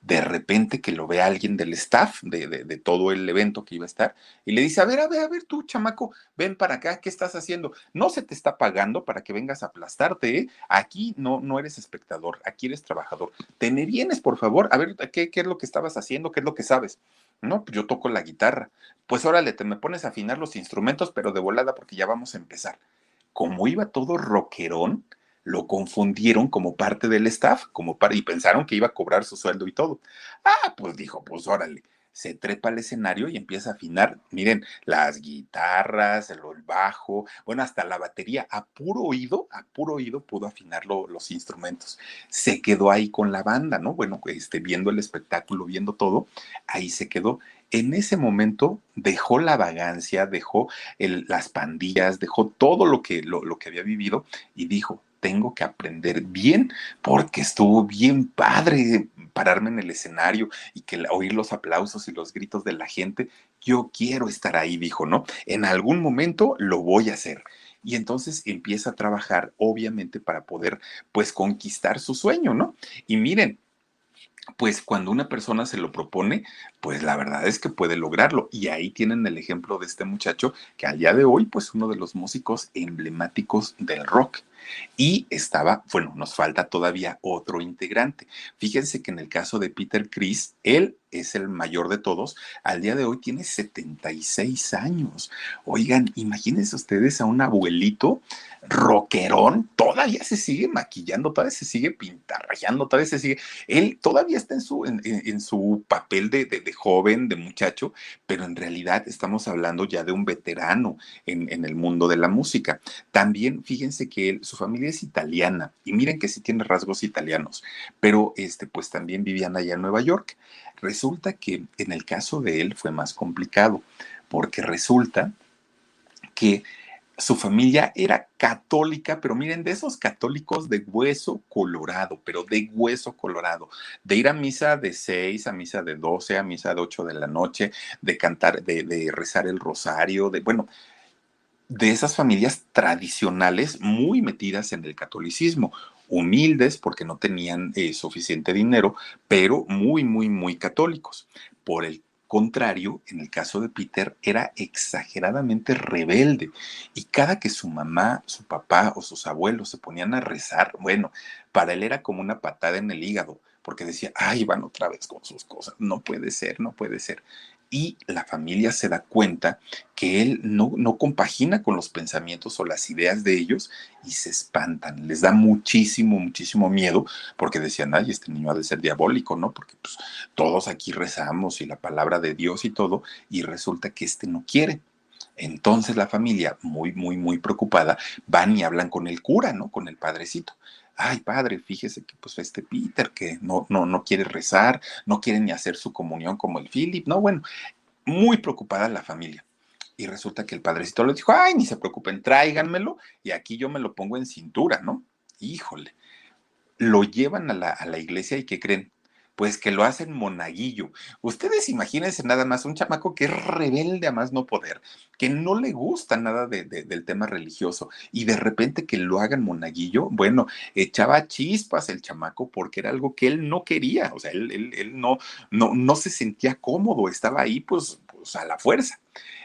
de repente que lo ve alguien del staff de, de, todo el evento que iba a estar y le dice, a ver, a ver, a ver, tú, chamaco, ven para acá, ¿qué estás haciendo? No se te está pagando para que vengas a aplastarte, ¿eh? Aquí no, no eres espectador, aquí eres trabajador. Te me vienes, por favor, a ver, ¿qué, qué es lo que estabas haciendo? ¿Qué es lo que sabes? No, yo toco la guitarra. Pues órale, te me pones a afinar los instrumentos, pero de volada porque ya vamos a empezar. Como iba todo rockerón, lo confundieron como parte del staff, como para, y pensaron que iba a cobrar su sueldo y todo. Ah, pues dijo, pues órale, se trepa al escenario y empieza a afinar, miren, las guitarras, el, bajo, bueno, hasta la batería, a puro oído, a puro oído pudo afinar los instrumentos. Se quedó ahí con la banda, ¿no? Bueno, este, viendo el espectáculo, viendo todo, ahí se quedó en ese momento dejó la vagancia, dejó las pandillas, dejó todo lo que, lo, lo que había vivido y dijo, tengo que aprender bien porque estuvo bien padre pararme en el escenario y que oír los aplausos y los gritos de la gente. Yo quiero estar ahí, dijo, ¿no? En algún momento lo voy a hacer. Y entonces empieza a trabajar, obviamente, para poder, pues, conquistar su sueño, ¿no? Y miren, pues cuando una persona se lo propone, pues la verdad es que puede lograrlo. Y ahí tienen el ejemplo de este muchacho que al día de hoy, pues uno de los músicos emblemáticos del rock. Y estaba, bueno, nos falta todavía otro integrante. Fíjense que en el caso de Peter Chris, él es el mayor de todos. Al día de hoy tiene 76 años. Oigan, imagínense ustedes a un abuelito rockerón, todavía se sigue maquillando, todavía se sigue pintarrayando, todavía se sigue. Él todavía está en su, en, su papel de, de, joven, de muchacho, pero en realidad estamos hablando ya de un veterano en, en el mundo de la música. También fíjense que él, su familia es italiana y miren que sí tiene rasgos italianos, pero este, pues también vivían allá en Nueva York. Resulta que en el caso de él fue más complicado, porque resulta que su familia era católica, pero miren, de esos católicos de hueso colorado, pero de hueso colorado, de ir a misa de 6, a misa de 12, a misa de 8 de la noche, de cantar, de, de rezar el rosario, de, bueno, de esas familias tradicionales muy metidas en el catolicismo, humildes porque no tenían eh, suficiente dinero, pero muy, muy, muy católicos. Por el contrario, en el caso de Peter, era exageradamente rebelde. Y cada que su mamá, su papá o sus abuelos se ponían a rezar, bueno, para él era como una patada en el hígado, porque decía, ay, van otra vez con sus cosas, no puede ser, no puede ser y la familia se da cuenta que él no, no compagina con los pensamientos o las ideas de ellos y se espantan, les da muchísimo, muchísimo miedo porque decían, ay, este niño ha de ser diabólico, ¿no? Porque pues, todos aquí rezamos y la palabra de Dios y todo, y resulta que este no quiere. Entonces la familia, muy, muy, muy preocupada, van y hablan con el cura, ¿no? Con el padrecito ay padre, fíjese que pues este Peter que no, no, no quiere rezar, no quiere ni hacer su comunión como el Philip, no, bueno, muy preocupada la familia. Y resulta que el padrecito le dijo, ay, ni se preocupen, tráiganmelo y aquí yo me lo pongo en cintura, ¿no? Híjole, lo llevan a la, a la iglesia y ¿qué creen? Pues que lo hacen monaguillo. Ustedes imagínense nada más un chamaco que es rebelde a más no poder, que no le gusta nada del tema religioso y de repente que lo hagan monaguillo, bueno, echaba chispas el chamaco porque era algo que él no quería, o sea, él, no, no, no se sentía cómodo, estaba ahí pues, pues a la fuerza.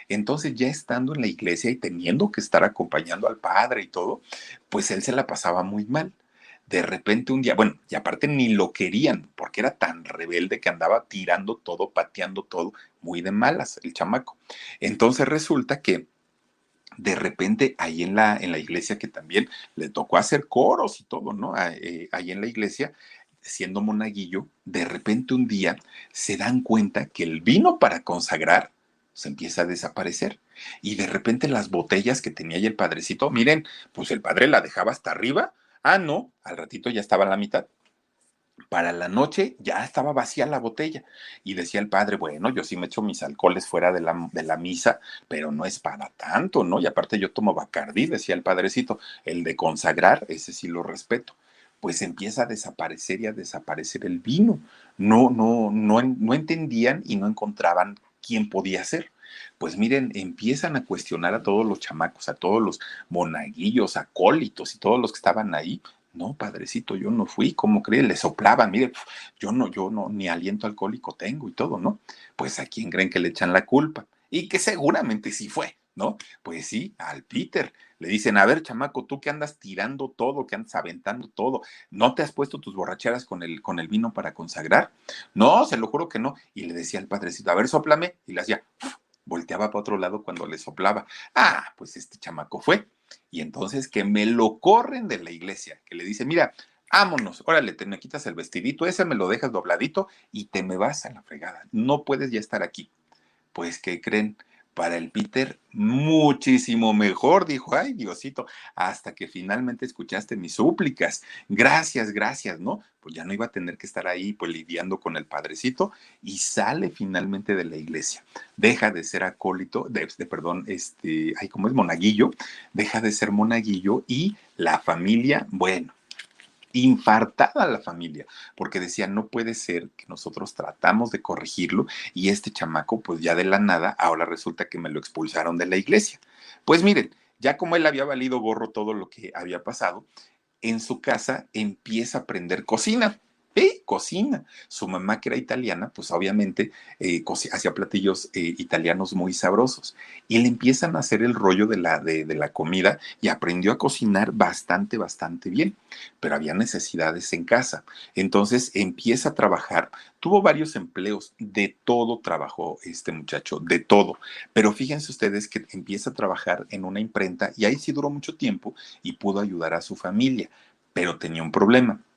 Entonces, ya estando en la iglesia y teniendo que estar acompañando al padre y todo, pues él se la pasaba muy mal de repente un día, bueno, y aparte ni lo querían, porque era tan rebelde que andaba tirando todo, pateando todo, muy de malas el chamaco. Entonces resulta que de repente ahí en la, en la iglesia que también le tocó hacer coros y todo, ¿no? Eh, ahí en la iglesia, siendo monaguillo, de repente un día se dan cuenta que el vino para consagrar se empieza a desaparecer. Y de repente las botellas que tenía ahí el padrecito, miren, pues el padre la dejaba hasta arriba, Ah, no, al ratito ya estaba la mitad. Para la noche ya estaba vacía la botella. Y decía el padre, bueno, yo sí me echo mis alcoholes fuera de la, de la misa, pero no es para tanto, ¿no? Y aparte yo tomo Bacardí, decía el padrecito, el de consagrar, ese sí lo respeto pues empieza a desaparecer y a desaparecer el vino. No, no, no, no entendían y no encontraban quién podía ser pues miren, empiezan a cuestionar a todos los chamacos, a todos los monaguillos, acólitos y todos los que estaban ahí. No, padrecito, yo no fui, ¿cómo cree? Le soplaban, mire, yo no, yo no, ni aliento alcohólico tengo y todo, ¿no? Pues a quién creen que le echan la culpa. Y que seguramente sí fue, ¿no? Pues sí, al Peter. Le dicen, a ver, chamaco, tú que andas tirando todo, que andas aventando todo, ¿no te has puesto tus borracheras con el, con el vino para consagrar? No, se lo juro que no. Y le decía al padrecito, a ver, soplame, y le hacía, volteaba para otro lado cuando le soplaba. Ah, pues este chamaco fue. Y entonces que me lo corren de la iglesia, que le dice, mira, vámonos, órale, te me quitas el vestidito, ese me lo dejas dobladito y te me vas a la fregada. No puedes ya estar aquí. Pues, ¿qué creen? Para el Peter muchísimo mejor, dijo, ay Diosito, hasta que finalmente escuchaste mis súplicas. Gracias, gracias, ¿no? Pues ya no iba a tener que estar ahí pues lidiando con el padrecito y sale finalmente de la iglesia. Deja de ser acólito, de, de perdón, este, ay, ¿cómo es? Monaguillo, deja de ser monaguillo y la familia, bueno, infartada la familia, porque decía, no puede ser que nosotros tratamos de corregirlo y este chamaco, pues ya de la nada, ahora resulta que me lo expulsaron de la iglesia. Pues miren, ya como él había valido gorro todo lo que había pasado, en su casa empieza a aprender cocina. ¿Eh? Cocina. Su mamá, que era italiana, pues obviamente eh, hacía platillos eh, italianos muy sabrosos. Y le empiezan a hacer el rollo de la, de la comida y aprendió a cocinar bastante, bastante bien. Pero había necesidades en casa. Entonces empieza a trabajar. Tuvo varios empleos. De todo trabajó este muchacho, de todo. Pero fíjense ustedes que empieza a trabajar en una imprenta y ahí sí duró mucho tiempo y pudo ayudar a su familia. Pero tenía un problema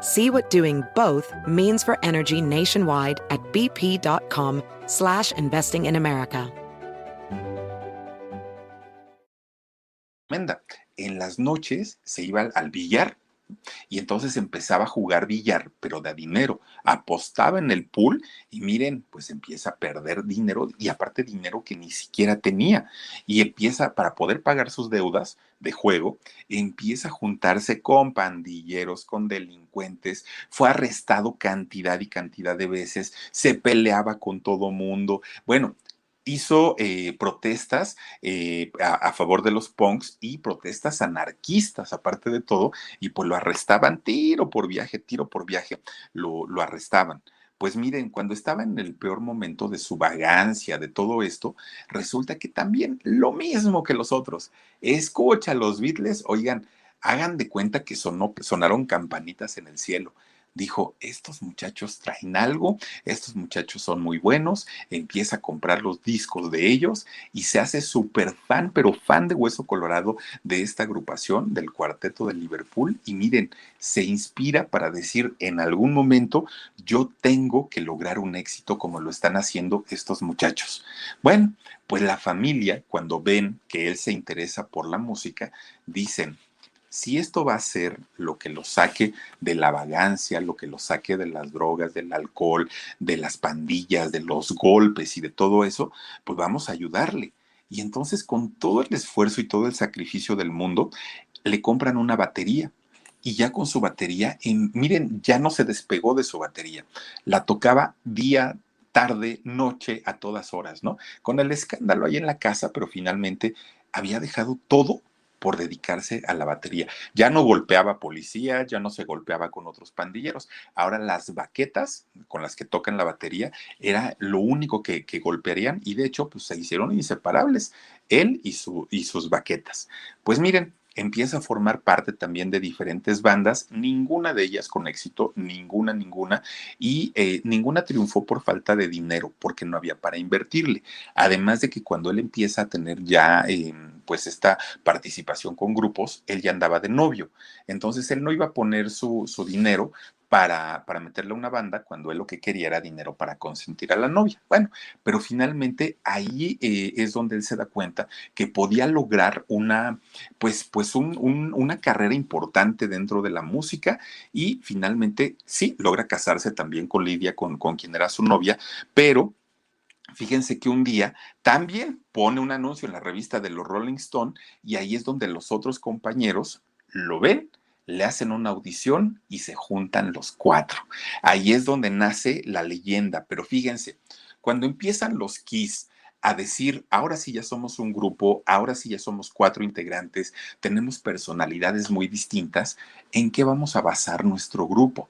See what doing both means for energy nationwide at bp.com slash investing in America. En las noches se iba al billar y entonces empezaba a jugar billar, pero de dinero. Apostaba en el pool y miren, pues empieza a perder dinero y aparte dinero que ni siquiera tenía. Y empieza, para poder pagar sus deudas de juego, empieza a juntarse con pandilleros, con delincuentes. Fue arrestado cantidad y cantidad de veces, se peleaba con todo mundo. Bueno, hizo eh, protestas eh, a, favor de los punks y protestas anarquistas, aparte de todo, y pues lo arrestaban tiro por viaje, tiro por viaje, lo, lo arrestaban. Pues miren, cuando estaba en el peor momento de su vagancia, de todo esto, resulta que también lo mismo que los otros. Escucha los Beatles, oigan, hagan de cuenta que sonó, sonaron campanitas en el cielo dijo, estos muchachos traen algo, estos muchachos son muy buenos, empieza a comprar los discos de ellos y se hace súper fan, pero fan de Hueso Colorado de esta agrupación del cuarteto de Liverpool y miren, se inspira para decir en algún momento yo tengo que lograr un éxito como lo están haciendo estos muchachos. Bueno, pues la familia cuando ven que él se interesa por la música, dicen, si esto va a ser lo que lo saque de la vagancia, lo que lo saque de las drogas, del alcohol, de las pandillas, de los golpes y de todo eso, pues vamos a ayudarle. Y entonces con todo el esfuerzo y todo el sacrificio del mundo, le compran una batería. Y ya con su batería, miren, ya no se despegó de su batería. La tocaba día, tarde, noche, a todas horas, ¿no? Con el escándalo ahí en la casa, pero finalmente había dejado todo por dedicarse a la batería. Ya no golpeaba policía, ya no se golpeaba con otros pandilleros. Ahora las baquetas con las que tocan la batería era lo único que, golpearían y de hecho pues se hicieron inseparables, él y, su, y sus baquetas. Pues miren, empieza a formar parte también de diferentes bandas, ninguna de ellas con éxito, ninguna, ninguna, y eh, ninguna triunfó por falta de dinero, porque no había para invertirle. Además de que cuando él empieza a tener ya em, pues esta participación con grupos, él ya andaba de novio. Entonces él no iba a poner su, su dinero para, para meterle a una banda cuando él lo que quería era dinero para consentir a la novia. Bueno, pero finalmente ahí eh, es donde él se da cuenta que podía lograr una, pues, pues una carrera importante dentro de la música y finalmente sí, logra casarse también con Lidia, con, con quien era su novia, pero Fíjense que un día también pone un anuncio en la revista de los Rolling Stone y ahí es donde los otros compañeros lo ven le hacen una audición y se juntan los cuatro. Ahí es donde nace la leyenda, pero fíjense, cuando empiezan los Kiss a decir, ahora sí ya somos un grupo, ahora sí ya somos cuatro integrantes, tenemos personalidades muy distintas, ¿en qué vamos a basar nuestro grupo?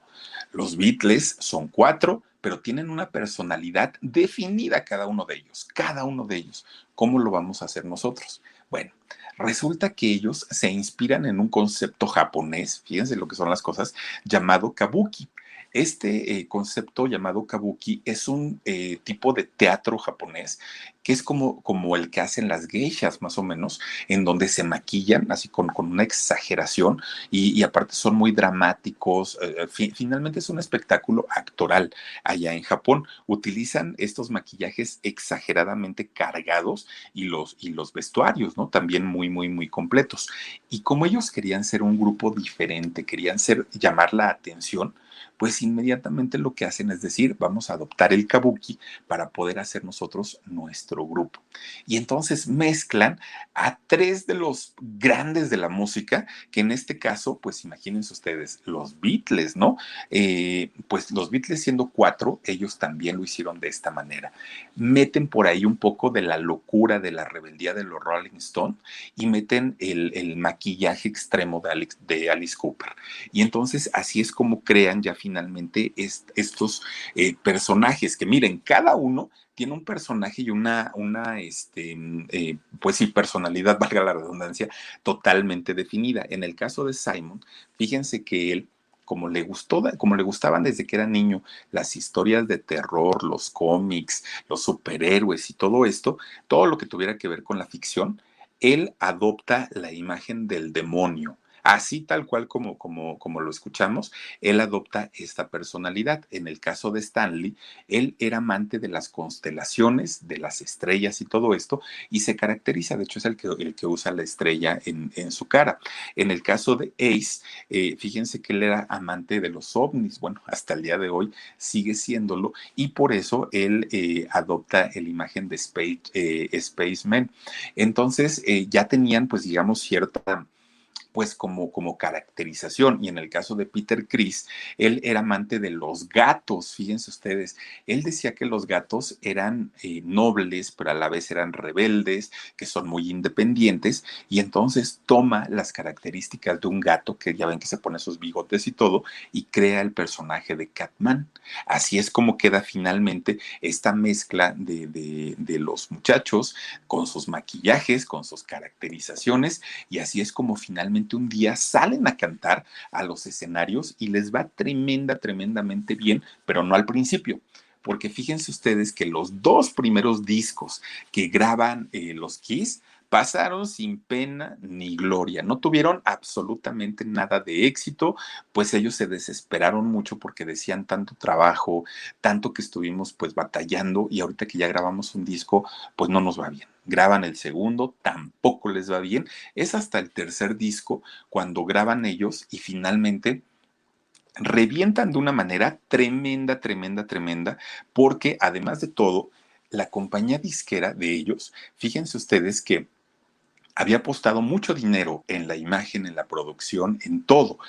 Los Beatles son cuatro, pero tienen una personalidad definida cada uno de ellos, cada uno de ellos. ¿Cómo lo vamos a hacer nosotros? Bueno, resulta que ellos se inspiran en un concepto japonés, fíjense lo que son las cosas, llamado kabuki. Este eh, concepto llamado kabuki es un eh, tipo de teatro japonés que es como, como el que hacen las geishas, más o menos, en donde se maquillan así con, con una exageración y, aparte son muy dramáticos. Eh, finalmente es un espectáculo actoral allá en Japón. Utilizan estos maquillajes exageradamente cargados y los, y los vestuarios, ¿no? También muy, muy, muy completos. Y como ellos querían ser un grupo diferente, querían ser, llamar la atención, pues inmediatamente lo que hacen es decir, vamos a adoptar el kabuki para poder hacer nosotros nuestro grupo. Y entonces mezclan a tres de los grandes de la música, que en este caso, pues imagínense ustedes, los Beatles, ¿no? Eh, pues los Beatles siendo cuatro, ellos también lo hicieron de esta manera. Meten por ahí un poco de la locura, de la rebeldía de los Rolling Stones y meten el, maquillaje extremo de, de Alice Cooper. Y entonces así es como crean ya finalmente finalmente estos eh, personajes, que miren, cada uno tiene un personaje y una, una este, eh, pues sí, personalidad, valga la redundancia, totalmente definida. En el caso de Simon, fíjense que él como le gustó, como le gustaban desde que era niño las historias de terror, los cómics, los superhéroes y todo esto, todo lo que tuviera que ver con la ficción, él adopta la imagen del demonio, Así tal cual como, como, como lo escuchamos, él adopta esta personalidad. En el caso de Stanley, él era amante de las constelaciones, de las estrellas y todo esto, y se caracteriza, de hecho es el que, el que usa la estrella en, su cara. En el caso de Ace, eh, fíjense que él era amante de los ovnis, bueno, hasta el día de hoy sigue siéndolo, y por eso él eh, adopta la imagen de Space, eh, Spaceman. Entonces, ya tenían, pues digamos, cierta pues como, como caracterización. Y en el caso de Peter Chris, él era amante de los gatos, fíjense ustedes. Él decía que los gatos eran eh, nobles, pero a la vez eran rebeldes, que son muy independientes, y entonces toma las características de un gato, que ya ven que se pone sus bigotes y todo, y crea el personaje de Catman. Así es como queda finalmente esta mezcla de, de, de los muchachos con sus maquillajes, con sus caracterizaciones, y así es como finalmente un día salen a cantar a los escenarios y les va tremenda, tremendamente bien, pero no al principio. Porque fíjense ustedes que los dos primeros discos que graban eh, los Kiss pasaron sin pena ni gloria, no tuvieron absolutamente nada de éxito, pues ellos se desesperaron mucho porque decían tanto trabajo, tanto que estuvimos pues batallando y ahorita que ya grabamos un disco, pues no nos va bien. Graban el segundo, tampoco les va bien. Es hasta el tercer disco cuando graban ellos y finalmente revientan de una manera tremenda, tremenda, tremenda, porque además de todo, la compañía disquera de ellos, fíjense ustedes que había apostado mucho dinero en la imagen, en la producción, en todo.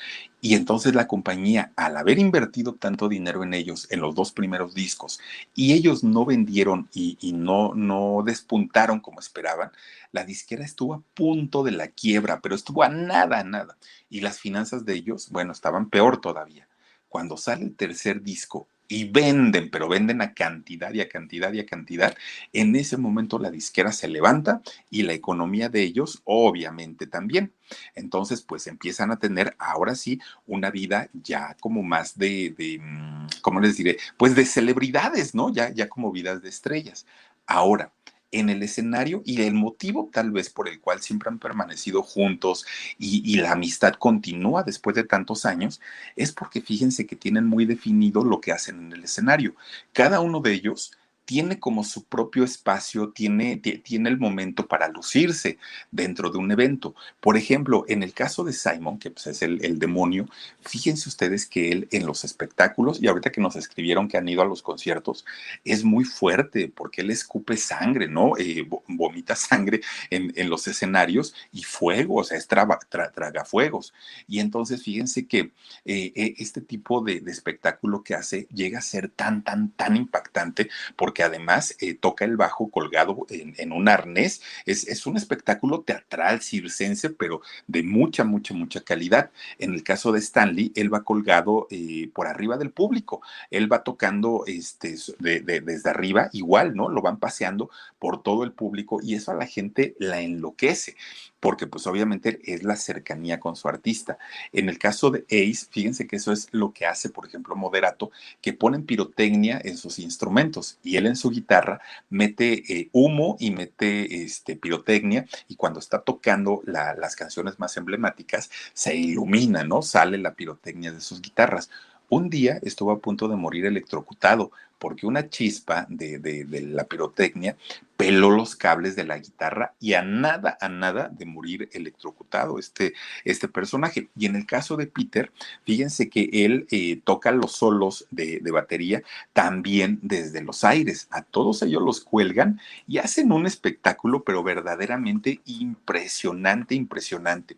Y entonces la compañía, al haber invertido tanto dinero en ellos, en los dos primeros discos, y ellos no vendieron y, no, no despuntaron como esperaban, la disquera estuvo a punto de la quiebra, pero estuvo a nada, a nada. Y las finanzas de ellos, bueno, estaban peor todavía. Cuando sale el tercer disco y venden, pero venden a cantidad y a cantidad y a cantidad, en ese momento la disquera se levanta y la economía de ellos obviamente también. Entonces, pues empiezan a tener ahora sí una vida ya como más de, de mm, ¿cómo les diré? Pues de celebridades, ¿no? Ya, ya como vidas de estrellas. Ahora, en el escenario y el motivo tal vez por el cual siempre han permanecido juntos y, la amistad continúa después de tantos años, es porque fíjense que tienen muy definido lo que hacen en el escenario. Cada uno de ellos tiene como su propio espacio, tiene, tiene el momento para lucirse dentro de un evento. Por ejemplo, en el caso de Simon, que pues, es el, demonio, fíjense ustedes que él en los espectáculos, y ahorita que nos escribieron que han ido a los conciertos, es muy fuerte porque él escupe sangre, ¿no? Eh, vomita sangre en, en, los escenarios y fuego, o sea, es tra, tra, traga fuegos. Y entonces fíjense que eh, este tipo de, de espectáculo que hace llega a ser tan, tan, tan impactante porque porque además eh, toca el bajo colgado en, un arnés. Es, es, un espectáculo teatral circense, pero de mucha, mucha, mucha calidad. En el caso de Stanley, él va colgado eh, por arriba del público. Él va tocando este, de, de, desde arriba, igual, ¿no? Lo van paseando por todo el público y eso a la gente la enloquece porque pues obviamente es la cercanía con su artista. En el caso de Ace, fíjense que eso es lo que hace, por ejemplo, Moderato, que ponen pirotecnia en sus instrumentos y él en su guitarra mete eh, humo y mete este, pirotecnia y cuando está tocando la, las canciones más emblemáticas se ilumina, ¿no? Sale la pirotecnia de sus guitarras. Un día estuvo a punto de morir electrocutado porque una chispa de, la pirotecnia peló los cables de la guitarra y a nada, a nada de morir electrocutado este, este personaje. Y en el caso de Peter, fíjense que él eh, toca los solos de batería también desde los aires. A todos ellos los cuelgan y hacen un espectáculo, pero verdaderamente impresionante, impresionante.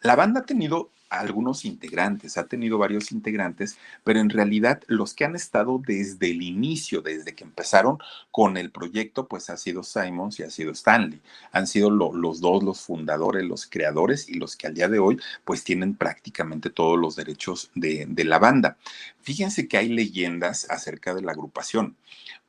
La banda ha tenido algunos integrantes, ha tenido varios integrantes, pero en realidad los que han estado desde el inicio, desde que empezaron con el proyecto, pues ha sido Simons y ha sido Stanley. Han sido lo, los dos los fundadores, los creadores y los que al día de hoy pues tienen prácticamente todos los derechos de, de la banda. Fíjense que hay leyendas acerca de la agrupación.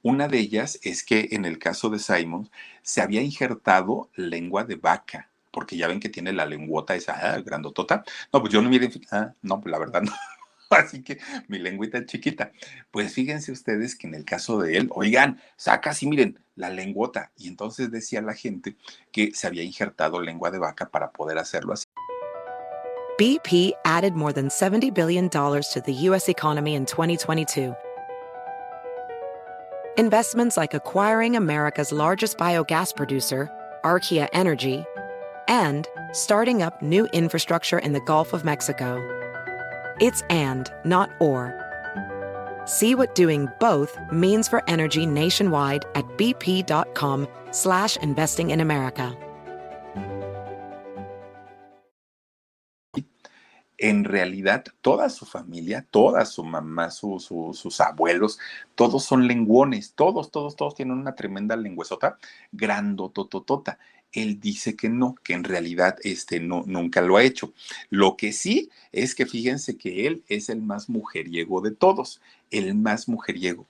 Una de ellas es que en el caso de Simons se había injertado lengua de vaca porque ya ven que tiene la lengüota esa ah, grandotota. No, pues yo no me ah, no, pues la verdad no. Así que mi lengüita es chiquita. Pues fíjense ustedes que en el caso de él, oigan, saca así, miren, la lengüota. Y entonces decía la gente que se había injertado lengua de vaca para poder hacerlo así. BP added more than $70 billion to the U.S. economy in 2022. Investments like acquiring America's largest biogas producer, Archaea Energy, and starting up new infrastructure in the Gulf of Mexico. It's and, not or. See what doing both means for energy nationwide at bp.com slash investing in America. en realidad toda su familia, toda su mamá, sus abuelos, todos son lenguones, todos, todos, todos tienen una tremenda lengüesota, grandotototota. Él dice que no, que en realidad este no, nunca lo ha hecho. Lo que sí es que fíjense que él es el más mujeriego de todos, el más mujeriego.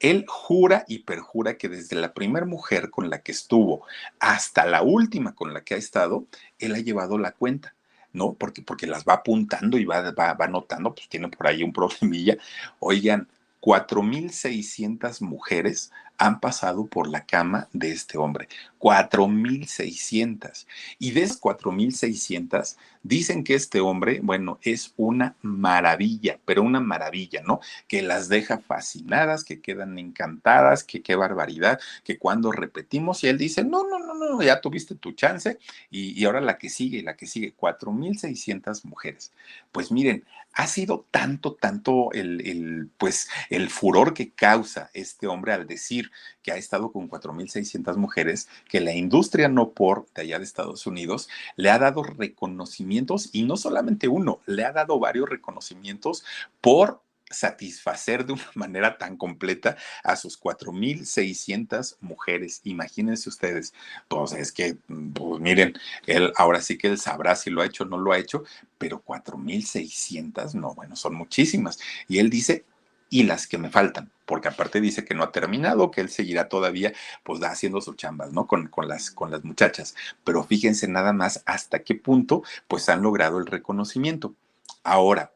Él jura y perjura que desde la primera mujer con la que estuvo hasta la última con la que ha estado, él ha llevado la cuenta ¿no? Porque, porque las va apuntando y va, va, va notando, pues tiene por ahí un problemilla. Oigan, 4.600 mujeres han pasado por la cama de este hombre. 4.600. Y de esas 4.600, dicen que este hombre, bueno, es una maravilla, pero una maravilla, ¿no? Que las deja fascinadas, que quedan encantadas, que qué barbaridad, que cuando repetimos y él dice, no, no, no, no, ya tuviste tu chance y, y ahora la que sigue, la que sigue, 4.600 mujeres. Pues miren, ha sido tanto, tanto el, el, pues, el furor que causa este hombre al decir que ha estado con 4.600 mujeres, que la industria no por de allá de Estados Unidos le ha dado reconocimientos y no solamente uno, le ha dado varios reconocimientos por satisfacer de una manera tan completa a sus 4.600 mujeres. Imagínense ustedes, pues es que, pues miren, él ahora sí que él sabrá si lo ha hecho o no lo ha hecho, pero 4.600, no, bueno, son muchísimas. Y él dice, y las que me faltan, porque aparte dice que no ha terminado, que él seguirá todavía pues haciendo sus chambas, ¿no? Con, con, las, con las muchachas. Pero fíjense nada más hasta qué punto pues han logrado el reconocimiento. Ahora,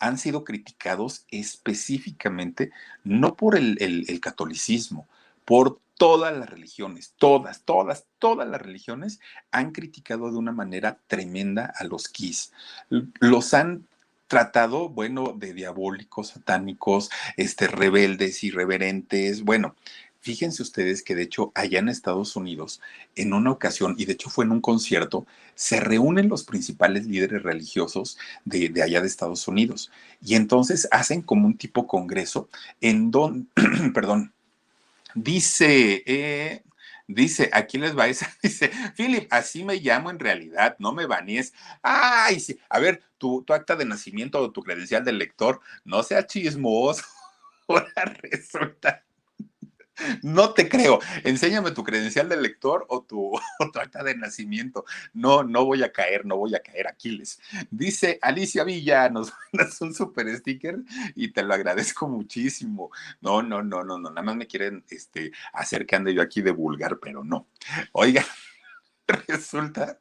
han sido criticados específicamente no por el, el, catolicismo, por todas las religiones, todas, todas, todas las religiones han criticado de una manera tremenda a los Kiss. Los han tratado, bueno, de diabólicos, satánicos, este, rebeldes, irreverentes, bueno. Fíjense ustedes que de hecho allá en Estados Unidos, en una ocasión, y de hecho fue en un concierto, se reúnen los principales líderes religiosos de, allá de Estados Unidos. Y entonces hacen como un tipo congreso en donde, perdón, dice, eh, Dice, aquí les va esa. Dice, Philip, así me llamo en realidad, no me baníes. Ay, sí. A ver, tu, tu acta de nacimiento o tu credencial del lector, no sea chismoso. Ahora resulta no te creo. Enséñame tu credencial de lector o tu, acta de nacimiento. No, no voy a caer, no voy a caer, Aquiles. Dice Alicia Villa, nos mandas un super sticker y te lo agradezco muchísimo. No, no, no, no, no, nada más me quieren este, hacer que ande yo aquí de vulgar, pero no. Oiga, resulta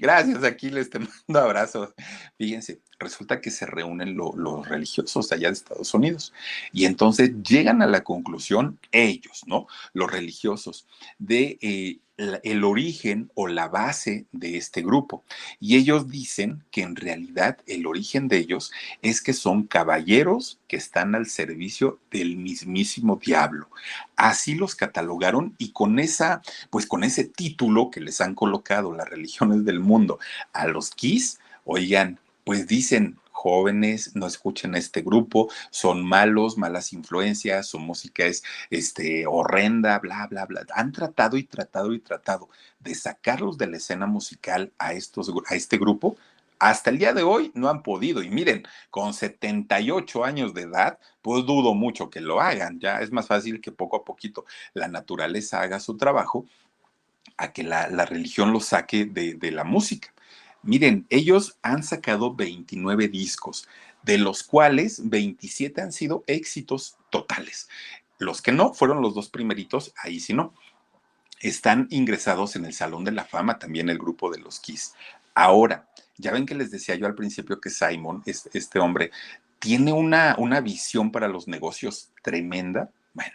Gracias, Aquiles, te mando abrazos. Fíjense, resulta que se reúnen los religiosos allá de Estados Unidos y entonces llegan a la conclusión ellos, ¿no? Los religiosos, de eh, el origen o la base de este grupo. Y ellos dicen que en realidad el origen de ellos es que son caballeros que están al servicio del mismísimo diablo. Así los catalogaron y con esa, pues con ese título que les han colocado las religiones del mundo a los Kiss, oigan, pues dicen, jóvenes, no escuchen a este grupo, son malos, malas influencias, su música es este, horrenda, bla, bla, bla. Han tratado y tratado y tratado de sacarlos de la escena musical a, estos, a este grupo. Hasta el día de hoy no han podido. Y miren, con 78 años de edad, pues dudo mucho que lo hagan. Ya es más fácil que poco a poquito la naturaleza haga su trabajo a que la, religión lo saque de, de la música. Miren, ellos han sacado 29 discos, de los cuales 27 han sido éxitos totales. Los que no fueron los dos primeritos, ahí sí no. Están ingresados en el Salón de la Fama también el grupo de los Kiss. Ahora, ya ven que les decía yo al principio que Simon, este, hombre, tiene una, una visión para los negocios tremenda. Bueno,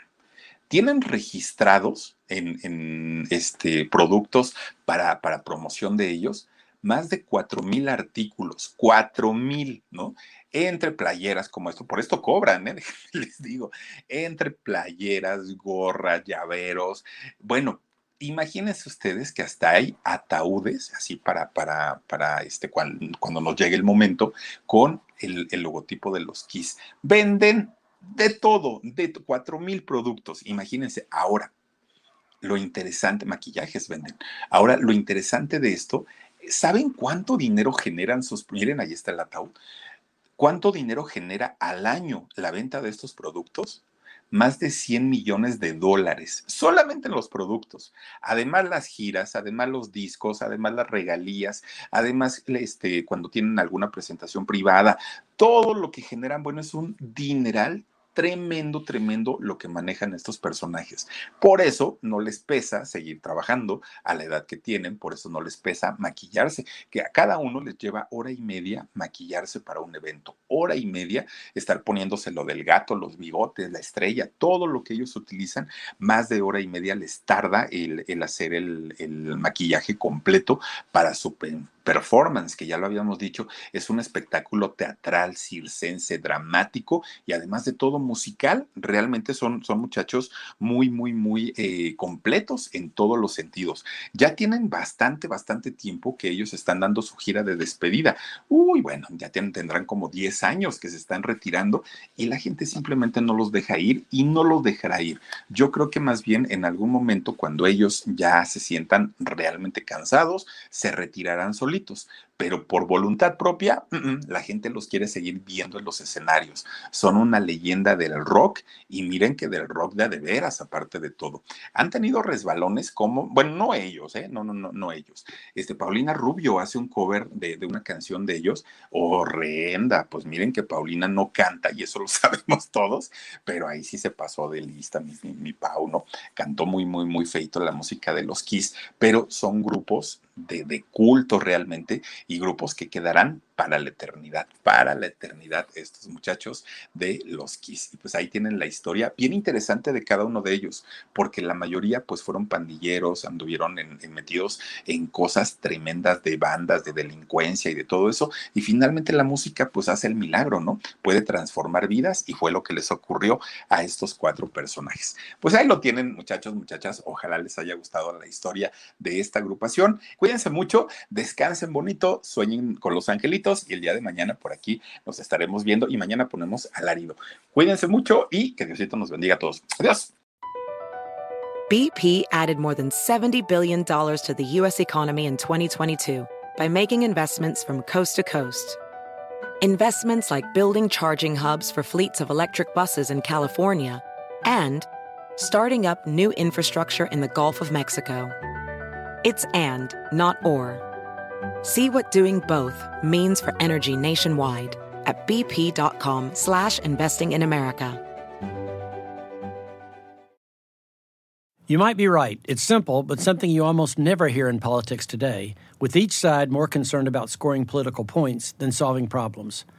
tienen registrados en, en este, productos para, para promoción de ellos más de cuatro mil artículos, cuatro mil, ¿no? Entre playeras como esto, por esto cobran, ¿eh? les digo, entre playeras, gorras, llaveros, bueno, imagínense ustedes que hasta hay ataúdes, así para, para, para este, cuando, nos llegue el momento, con el, el logotipo de los Kiss. Venden de todo, de cuatro mil productos, imagínense, ahora, lo interesante, maquillajes venden. Ahora, lo interesante de esto ¿Saben cuánto dinero generan sus... Miren, ahí está el ataúd. ¿Cuánto dinero genera al año la venta de estos productos? Más de 100 millones de dólares, solamente en los productos. Además las giras, además los discos, además las regalías, además este, cuando tienen alguna presentación privada, todo lo que generan, bueno, es un dineral tremendo, tremendo lo que manejan estos personajes. Por eso no les pesa seguir trabajando a la edad que tienen, por eso no les pesa maquillarse, que a cada uno les lleva hora y media maquillarse para un evento, hora y media estar poniéndose lo del gato, los bigotes, la estrella, todo lo que ellos utilizan, más de hora y media les tarda el, hacer el, maquillaje completo para su performance, que ya lo habíamos dicho, es un espectáculo teatral, circense, dramático y además de todo musical. Realmente son, son muchachos muy, muy, muy eh, completos en todos los sentidos. Ya tienen bastante, bastante tiempo que ellos están dando su gira de despedida. Uy, bueno, ya tendrán como 10 años que se están retirando y la gente simplemente no los deja ir y no los dejará ir. Yo creo que más bien en algún momento cuando ellos ya se sientan realmente cansados, se retirarán solitos solitos pero por voluntad propia, la gente los quiere seguir viendo en los escenarios. Son una leyenda del rock y miren que del rock de, de veras, aparte de todo. Han tenido resbalones como, bueno, no ellos, ¿eh? No, no, no, no ellos. Este, Paulina Rubio hace un cover de, una canción de ellos, horrenda. Pues miren que Paulina no canta y eso lo sabemos todos, pero ahí sí se pasó de lista mi, mi, mi Pau, ¿no? Cantó muy, muy, muy feito la música de los Kiss, pero son grupos de, culto realmente y grupos que quedarán para la eternidad, para la eternidad estos muchachos de los Kiss. Y pues ahí tienen la historia bien interesante de cada uno de ellos, porque la mayoría pues fueron pandilleros, anduvieron metidos en cosas tremendas de bandas, de delincuencia y de todo eso. Y finalmente la música pues hace el milagro, ¿no? Puede transformar vidas y fue lo que les ocurrió a estos cuatro personajes. Pues ahí lo tienen muchachos, muchachas. Ojalá les haya gustado la historia de esta agrupación. Cuídense mucho, descansen bonito, sueñen con los angelitos y el día de mañana por aquí nos estaremos viendo y mañana ponemos alarido. Cuídense mucho y que Diosito nos bendiga a todos. Adiós. BP added more than $70 billion to the U.S. economy in 2022 by making investments from coast to coast. Investments like building charging hubs for fleets of electric buses in California and starting up new infrastructure in the Gulf of Mexico. It's and, not or. See what doing both means for energy nationwide at bp.com slash investing in America. You might be right. It's simple, but something you almost never hear in politics today, with each side more concerned about scoring political points than solving problems.